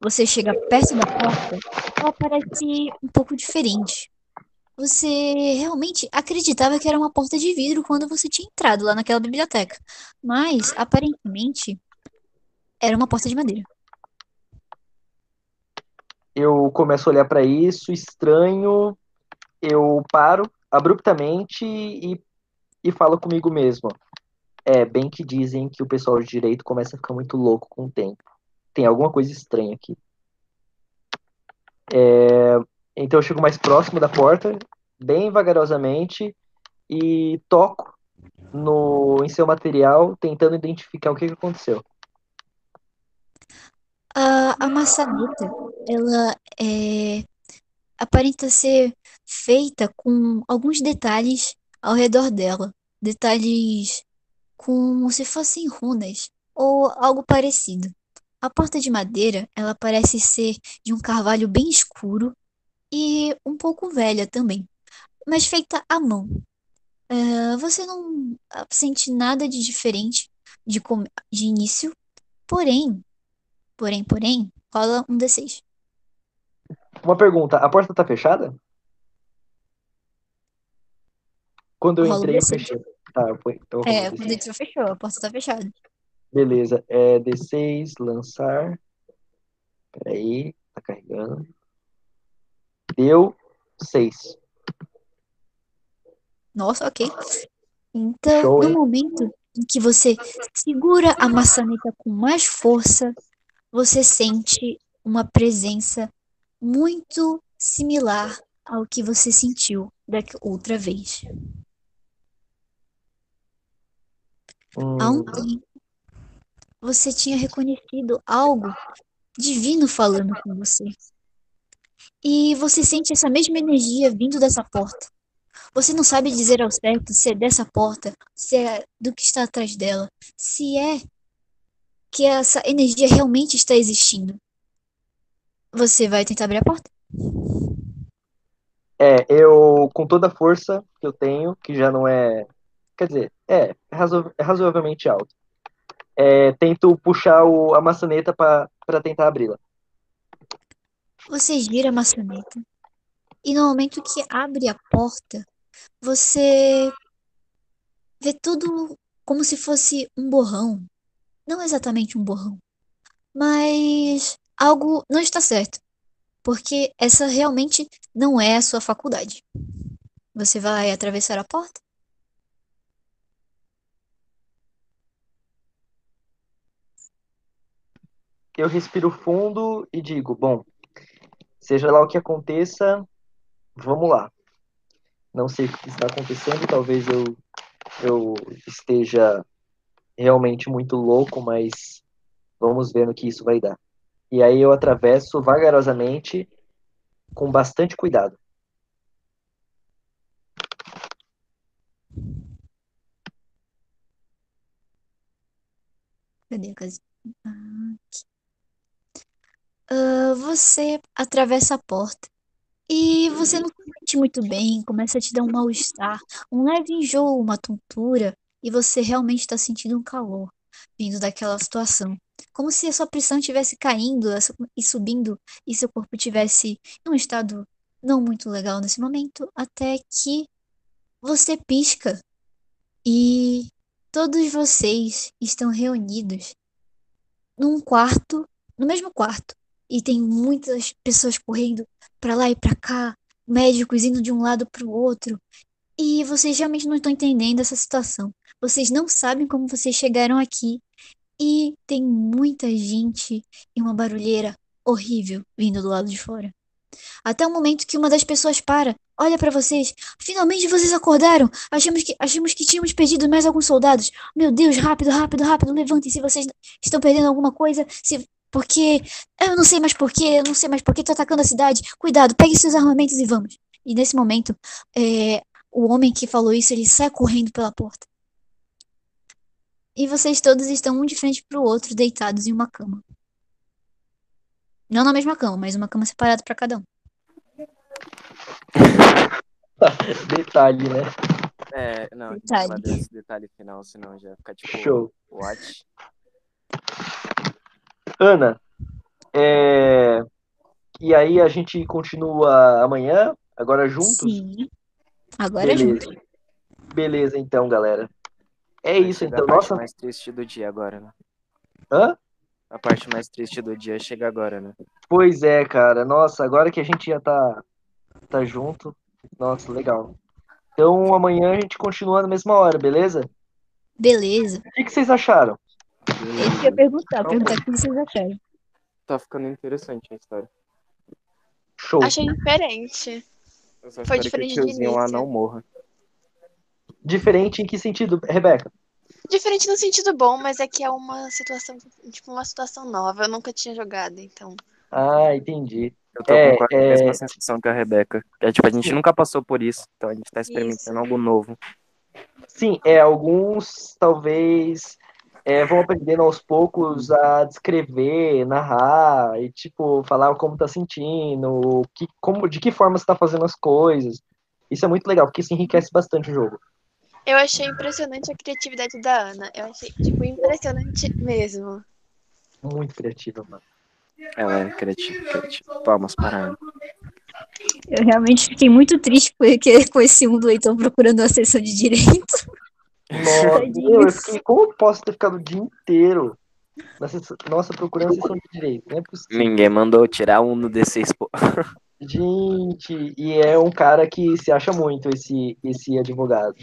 você chega perto da porta, ela parece um pouco diferente. Você realmente acreditava que era uma porta de vidro quando você tinha entrado lá naquela biblioteca. Mas, aparentemente, era uma porta de madeira. Eu começo a olhar para isso, estranho, eu paro abruptamente e, e falo comigo mesmo. É, bem que dizem que o pessoal de direito começa a ficar muito louco com o tempo. Tem alguma coisa estranha aqui. É, então eu chego mais próximo da porta, bem vagarosamente, e toco no, em seu material, tentando identificar o que, que aconteceu. A, a maçaneta, ela é, aparenta ser feita com alguns detalhes ao redor dela. Detalhes como se fossem runas ou algo parecido. A porta de madeira, ela parece ser de um carvalho bem escuro e um pouco velha também, mas feita à mão. Uh, você não sente nada de diferente de, de início, porém, porém, porém, rola um D6. Uma pergunta, a porta tá fechada? Quando eu entrei, eu fechei. Tá, então é, quando entrou, fechou, a porta tá fechada. Beleza, é D6, lançar. Peraí, tá carregando. Deu 6. Nossa, ok. Então, Show, no momento em que você segura a maçaneta com mais força, você sente uma presença muito similar ao que você sentiu da outra vez. Há um tempo, você tinha reconhecido algo divino falando com você. E você sente essa mesma energia vindo dessa porta. Você não sabe dizer ao certo se é dessa porta, se é do que está atrás dela, se é que essa energia realmente está existindo. Você vai tentar abrir a porta? É, eu, com toda a força que eu tenho, que já não é. Quer dizer, é, é é razoavelmente alto. É, tento puxar o- a maçaneta para tentar abri-la. Você gira a maçaneta. E no momento que abre a porta, você vê tudo como se fosse um borrão. Não exatamente um borrão, mas algo não está certo. Porque essa realmente não é a sua faculdade. Você vai atravessar a porta? Eu respiro fundo e digo: bom, seja lá o que aconteça, vamos lá. Não sei o que está acontecendo, talvez eu, eu esteja realmente muito louco, mas vamos ver no que isso vai dar. E aí eu atravesso vagarosamente, com bastante cuidado. Cadê a casinha? Ah, aqui. Você atravessa a porta e você não se sente muito bem, começa a te dar um mal-estar, um leve enjoo, uma tontura, e você realmente está sentindo um calor vindo daquela situação. Como se a sua pressão estivesse caindo e subindo e seu corpo estivesse em um estado não muito legal nesse momento, até que você pisca e todos vocês estão reunidos num quarto, no mesmo quarto, e tem muitas pessoas correndo pra lá e pra cá, médicos indo de um lado pro outro, e vocês realmente não estão entendendo essa situação. Vocês não sabem como vocês chegaram aqui, e tem muita gente e uma barulheira horrível vindo do lado de fora. Até o momento que uma das pessoas para, olha pra vocês. Finalmente vocês acordaram. Achamos que achamos que tínhamos perdido mais alguns soldados. Meu Deus, rápido, rápido, rápido, levantem se vocês estão perdendo alguma coisa, se porque eu não sei mais porquê, eu não sei mais porquê, tô atacando a cidade. Cuidado, pegue seus armamentos e vamos. E nesse momento, é, o homem que falou isso, ele sai correndo pela porta. E vocês todos estão um de frente pro outro, deitados em uma cama. Não na mesma cama, mas uma cama separada pra cada um. Detalhe, né? É, não, a gente Detalhe. vai dar esse detalhe final, senão já fica tipo. Show. What? Ana, é... e aí a gente continua amanhã, agora juntos? Sim. Agora é junto. Beleza. Então, galera. É Vai isso, então. A parte Nossa, mais triste do dia agora, né? hã? A parte mais triste do dia chega agora, né? Pois é, cara. Nossa, agora que a gente já tá, tá junto. Nossa, legal. Então amanhã a gente continua na mesma hora, beleza? Beleza. O que, que vocês acharam? Eu ia perguntar, perguntar o que vocês acharam. Tá ficando interessante a história. Show. Achei diferente. Eu só Foi diferente que o de tiozinho lá não morra. Diferente em que sentido, Rebeca? Diferente no sentido bom, mas é que é uma situação, tipo, uma situação nova. Eu nunca tinha jogado, então. Ah, entendi. Eu tô É, com a é- mesma sensação que a Rebeca. É tipo, a gente nunca passou por isso, então a gente tá experimentando Isso. algo novo. Sim, é, alguns talvez é, vão aprendendo aos poucos a descrever, narrar e tipo falar como tá sentindo, que, como, de que forma você tá fazendo as coisas. Isso é muito legal, porque isso enriquece bastante o jogo. Eu achei impressionante a criatividade da Ana. Eu achei, tipo, impressionante mesmo. Muito criativa, mano. Ela é criativa, criativa. Palmas para ela. Eu realmente fiquei muito triste porque com esse um do Heitor procurando a sessão de direito. Nossa, Tadinho. meu, eu fiquei, como eu posso ter ficado o dia inteiro nessa, nossa, procurando sessão de direito? Não é possível. Ninguém mandou tirar um no D6, pô. Gente, e é um cara que se acha muito esse, esse advogado.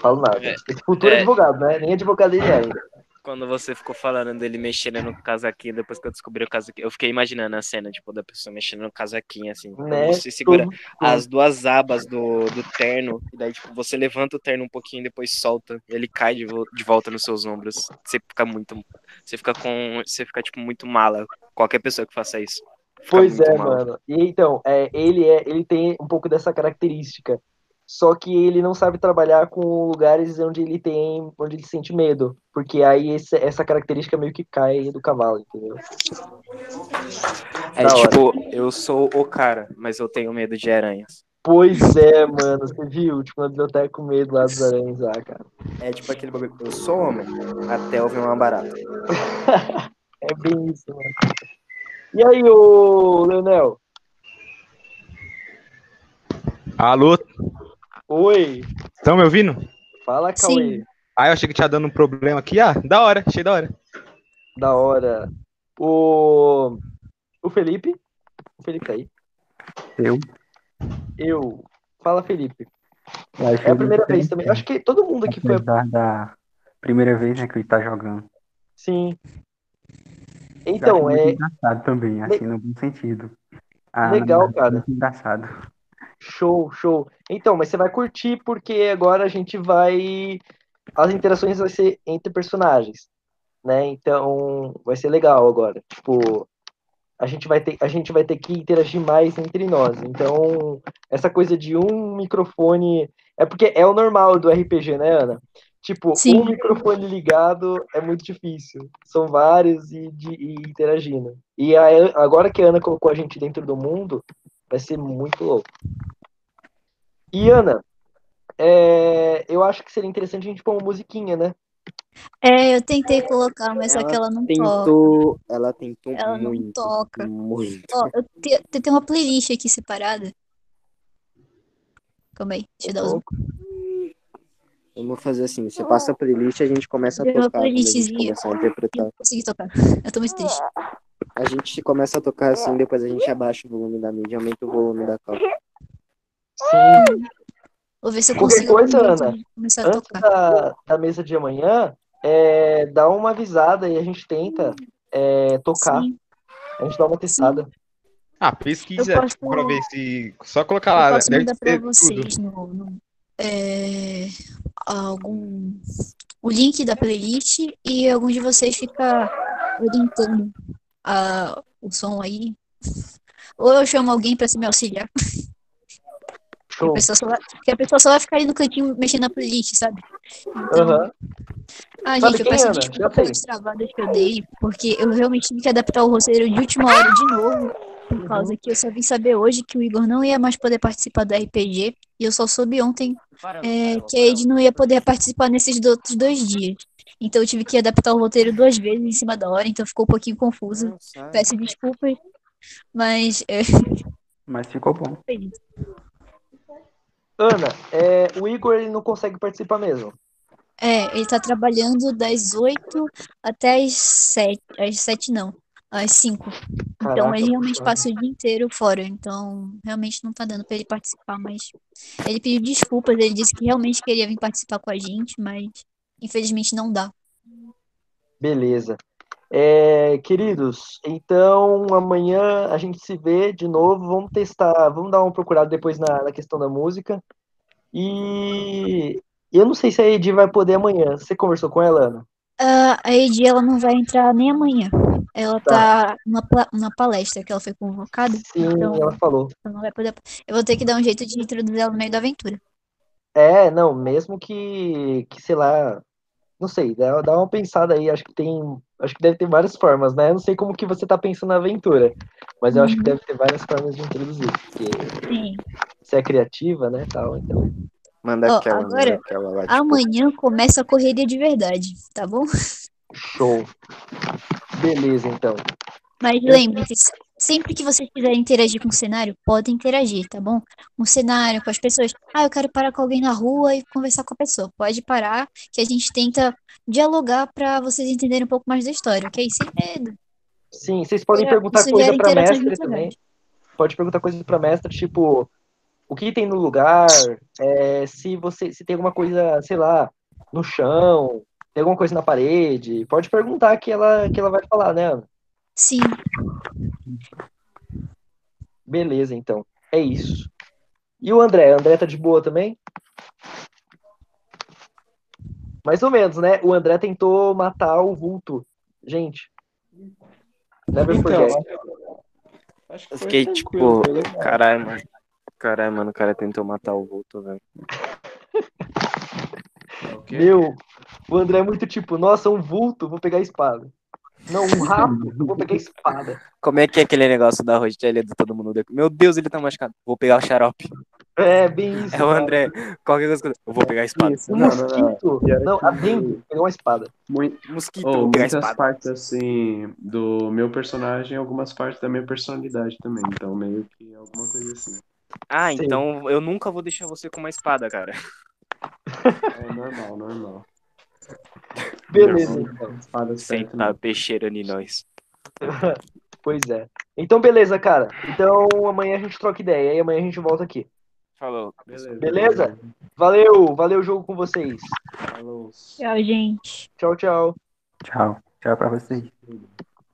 Falo nada. É, Esse futuro é. advogado, né? Nem advogado ele é ainda. Quando você ficou falando dele mexendo no casaquinho, depois que eu descobri o casaquinho, eu fiquei imaginando a cena, tipo, da pessoa mexendo no casaquinho, assim. Né? você segura as duas abas do, do terno, e daí, tipo, você levanta o terno um pouquinho e depois solta, e ele cai de, vo- de volta nos seus ombros. Você fica muito. Você fica com. Você fica, tipo, muito mala. Qualquer pessoa que faça isso. Pois é, mala. mano. E então, é, ele é, ele tem um pouco dessa característica. Só que ele não sabe trabalhar com lugares onde ele tem, onde ele sente medo, porque aí esse- essa característica meio que cai do cavalo, entendeu? É Da hora. tipo, eu sou o cara, mas eu tenho medo de aranhas. Pois é, mano, você viu? Tipo, na biblioteca com medo lá dos aranhas lá, cara. É tipo aquele bagulho, eu sou homem, até eu ver uma barata. É bem isso, mano. E aí, ô Leonel? Alô, Oi, estão me ouvindo? fala, Sim. Cauê. Ah, eu achei que tinha dando um problema aqui. Ah, da hora, achei da hora. Da hora. O. O Felipe. O Felipe tá aí. Eu. Eu. Fala, Felipe. Eu É a primeira vez também. Acho que todo mundo aqui foi. Apesar da primeira vez né, que ele tá jogando. Sim. Eu Então, é engraçado também, assim, no bom sentido. A Legal, é cara. Engraçado. Show, show. Então, mas você vai curtir porque agora a gente vai. As interações vai ser entre personagens, né? Então, vai ser legal agora. Tipo, a gente vai ter, a gente vai ter que interagir mais entre nós. Então, essa coisa de um microfone. É porque é o normal do RPG, né, Ana? Tipo, Sim. um microfone ligado é muito difícil. São vários e, de, e interagindo. E a- agora que a Ana colocou a gente dentro do mundo, vai ser muito louco. E Ana, é, eu acho que seria interessante a gente pôr uma musiquinha, né? É, eu tentei colocar, mas só que ela não toca. tentou, ela tentou Ela não muito, toca. muito. Ó, eu te- eu tenho uma playlist aqui separada. Calma aí, deixa eu dar os. Vamos fazer assim, você passa a playlist e a gente começa a uma tocar, a gente playlistzinha. começar a interpretar. Não consegui tocar. Eu tô muito triste. A gente começa a tocar assim, depois a gente abaixa o volume da mídia, aumenta o volume da calça. Sim. Vou ver se eu Qualquer consigo coisa, um Ana, de começar a Antes tocar. da, da mesa de amanhã, é, dá uma avisada e a gente tenta é, tocar. Sim, A gente dá uma testada. Ah, pesquisa Eu posso- pra ver se. Só colocar eu lá. posso deve mandar pra vocês no, no- é, algum o link da playlist e algum de vocês fica orientando a, o som aí. Ou eu chamo alguém pra se me auxiliar. Que a, pessoa só vai, que a pessoa só vai ficar ali no cantinho mexendo na playlist, sabe? Então, Aham. Ah, Sabe gente, eu peço desculpa pelas travadas que eu dei, porque eu realmente tive que adaptar o roteiro de última hora de novo, por causa que eu só vim saber hoje que o Igor não ia mais poder participar do RPG, e eu só soube ontem é, que a Ed não ia poder participar nesses outros dois dias. Então eu tive que adaptar o roteiro duas vezes em cima da hora, então ficou um pouquinho confuso. Peço desculpas, mas é, Mas ficou bom. Ana, é, o Igor ele não consegue participar mesmo. É, ele tá trabalhando das 8 até as 7. Às 7 não, às 5. Então Caraca, ele realmente passa o dia inteiro fora. Então realmente não tá dando pra ele participar, mas ele pediu desculpas, ele disse que realmente queria vir participar com a gente, mas infelizmente não dá. Beleza. É, queridos, então amanhã a gente se vê de novo. Vamos testar, vamos dar uma procurada depois na, na questão da música. E eu não sei se a Edi vai poder amanhã. Você conversou com ela, Ana? Ah, a Edi, ela não vai entrar nem amanhã. Ela tá numa, pla- numa palestra que ela foi convocada, Sim, então ela falou. ela não vai poder. Eu vou ter que dar um jeito de introduzir ela no meio da aventura. É, não, mesmo que, que sei lá, não sei, dá, dá uma pensada aí, acho que tem, acho que deve ter várias formas, né? Eu não sei como que você tá pensando na aventura, mas eu acho que Uhum. deve ter várias formas de introduzir, porque Sim. você é criativa, né, tal, então. Manda Ó, aquela, agora, manda aquela lá, tipo, Amanhã começa a correria de verdade, tá bom? Show. Beleza, então. Mas lembre-se, sempre que vocês quiserem interagir com o cenário, podem interagir, tá bom? Com o cenário, com as pessoas. Ah, eu quero parar com alguém na rua e conversar com a pessoa. Pode parar, que a gente tenta dialogar pra vocês entenderem um pouco mais da história, ok? Sem medo. Sim, vocês podem É, perguntar coisa pra mestre também. legais. Pode perguntar coisas pra mestre, tipo, o que tem no lugar, é, se você se tem alguma coisa, sei lá, no chão, tem alguma coisa na parede. Pode perguntar que ela que ela vai falar, né, Ana? Sim, Beleza, então. É isso. E o André? O André tá de boa também? Mais ou menos, né? O André tentou matar o vulto. Gente. Never Então, forget. acho que fiquei tipo, caralho, mano. Caralho, mano, o cara tentou matar o Vulto, velho. Meu, o André é muito tipo, nossa, um vulto, vou pegar a espada. Não, um rato, vou pegar a espada. Como é que é aquele negócio da Rogelha do todo mundo? Meu Deus, ele tá machucado. Vou pegar o xarope. É, bem isso. É o cara. André. Qualquer coisa que eu... vou pegar a espada. Isso, Um não, não, não. mosquito. É Não, que- a dengue, pegar uma espada. Mui- Mosquito, Oh, muitas espada. partes assim do meu personagem, algumas partes da minha personalidade também. Então meio que alguma coisa assim. Ah, Sim. então eu nunca vou deixar você com uma espada, cara. É normal, normal. Beleza, então. Espada certa, Senta a peixeira em nós. Pois é. Então, beleza, cara. Então, amanhã a gente troca ideia. E amanhã a gente volta aqui. Falou. Beleza. Beleza? Valeu, valeu o jogo com vocês. Falou. Tchau, gente. Tchau, tchau. Tchau. Tchau pra vocês.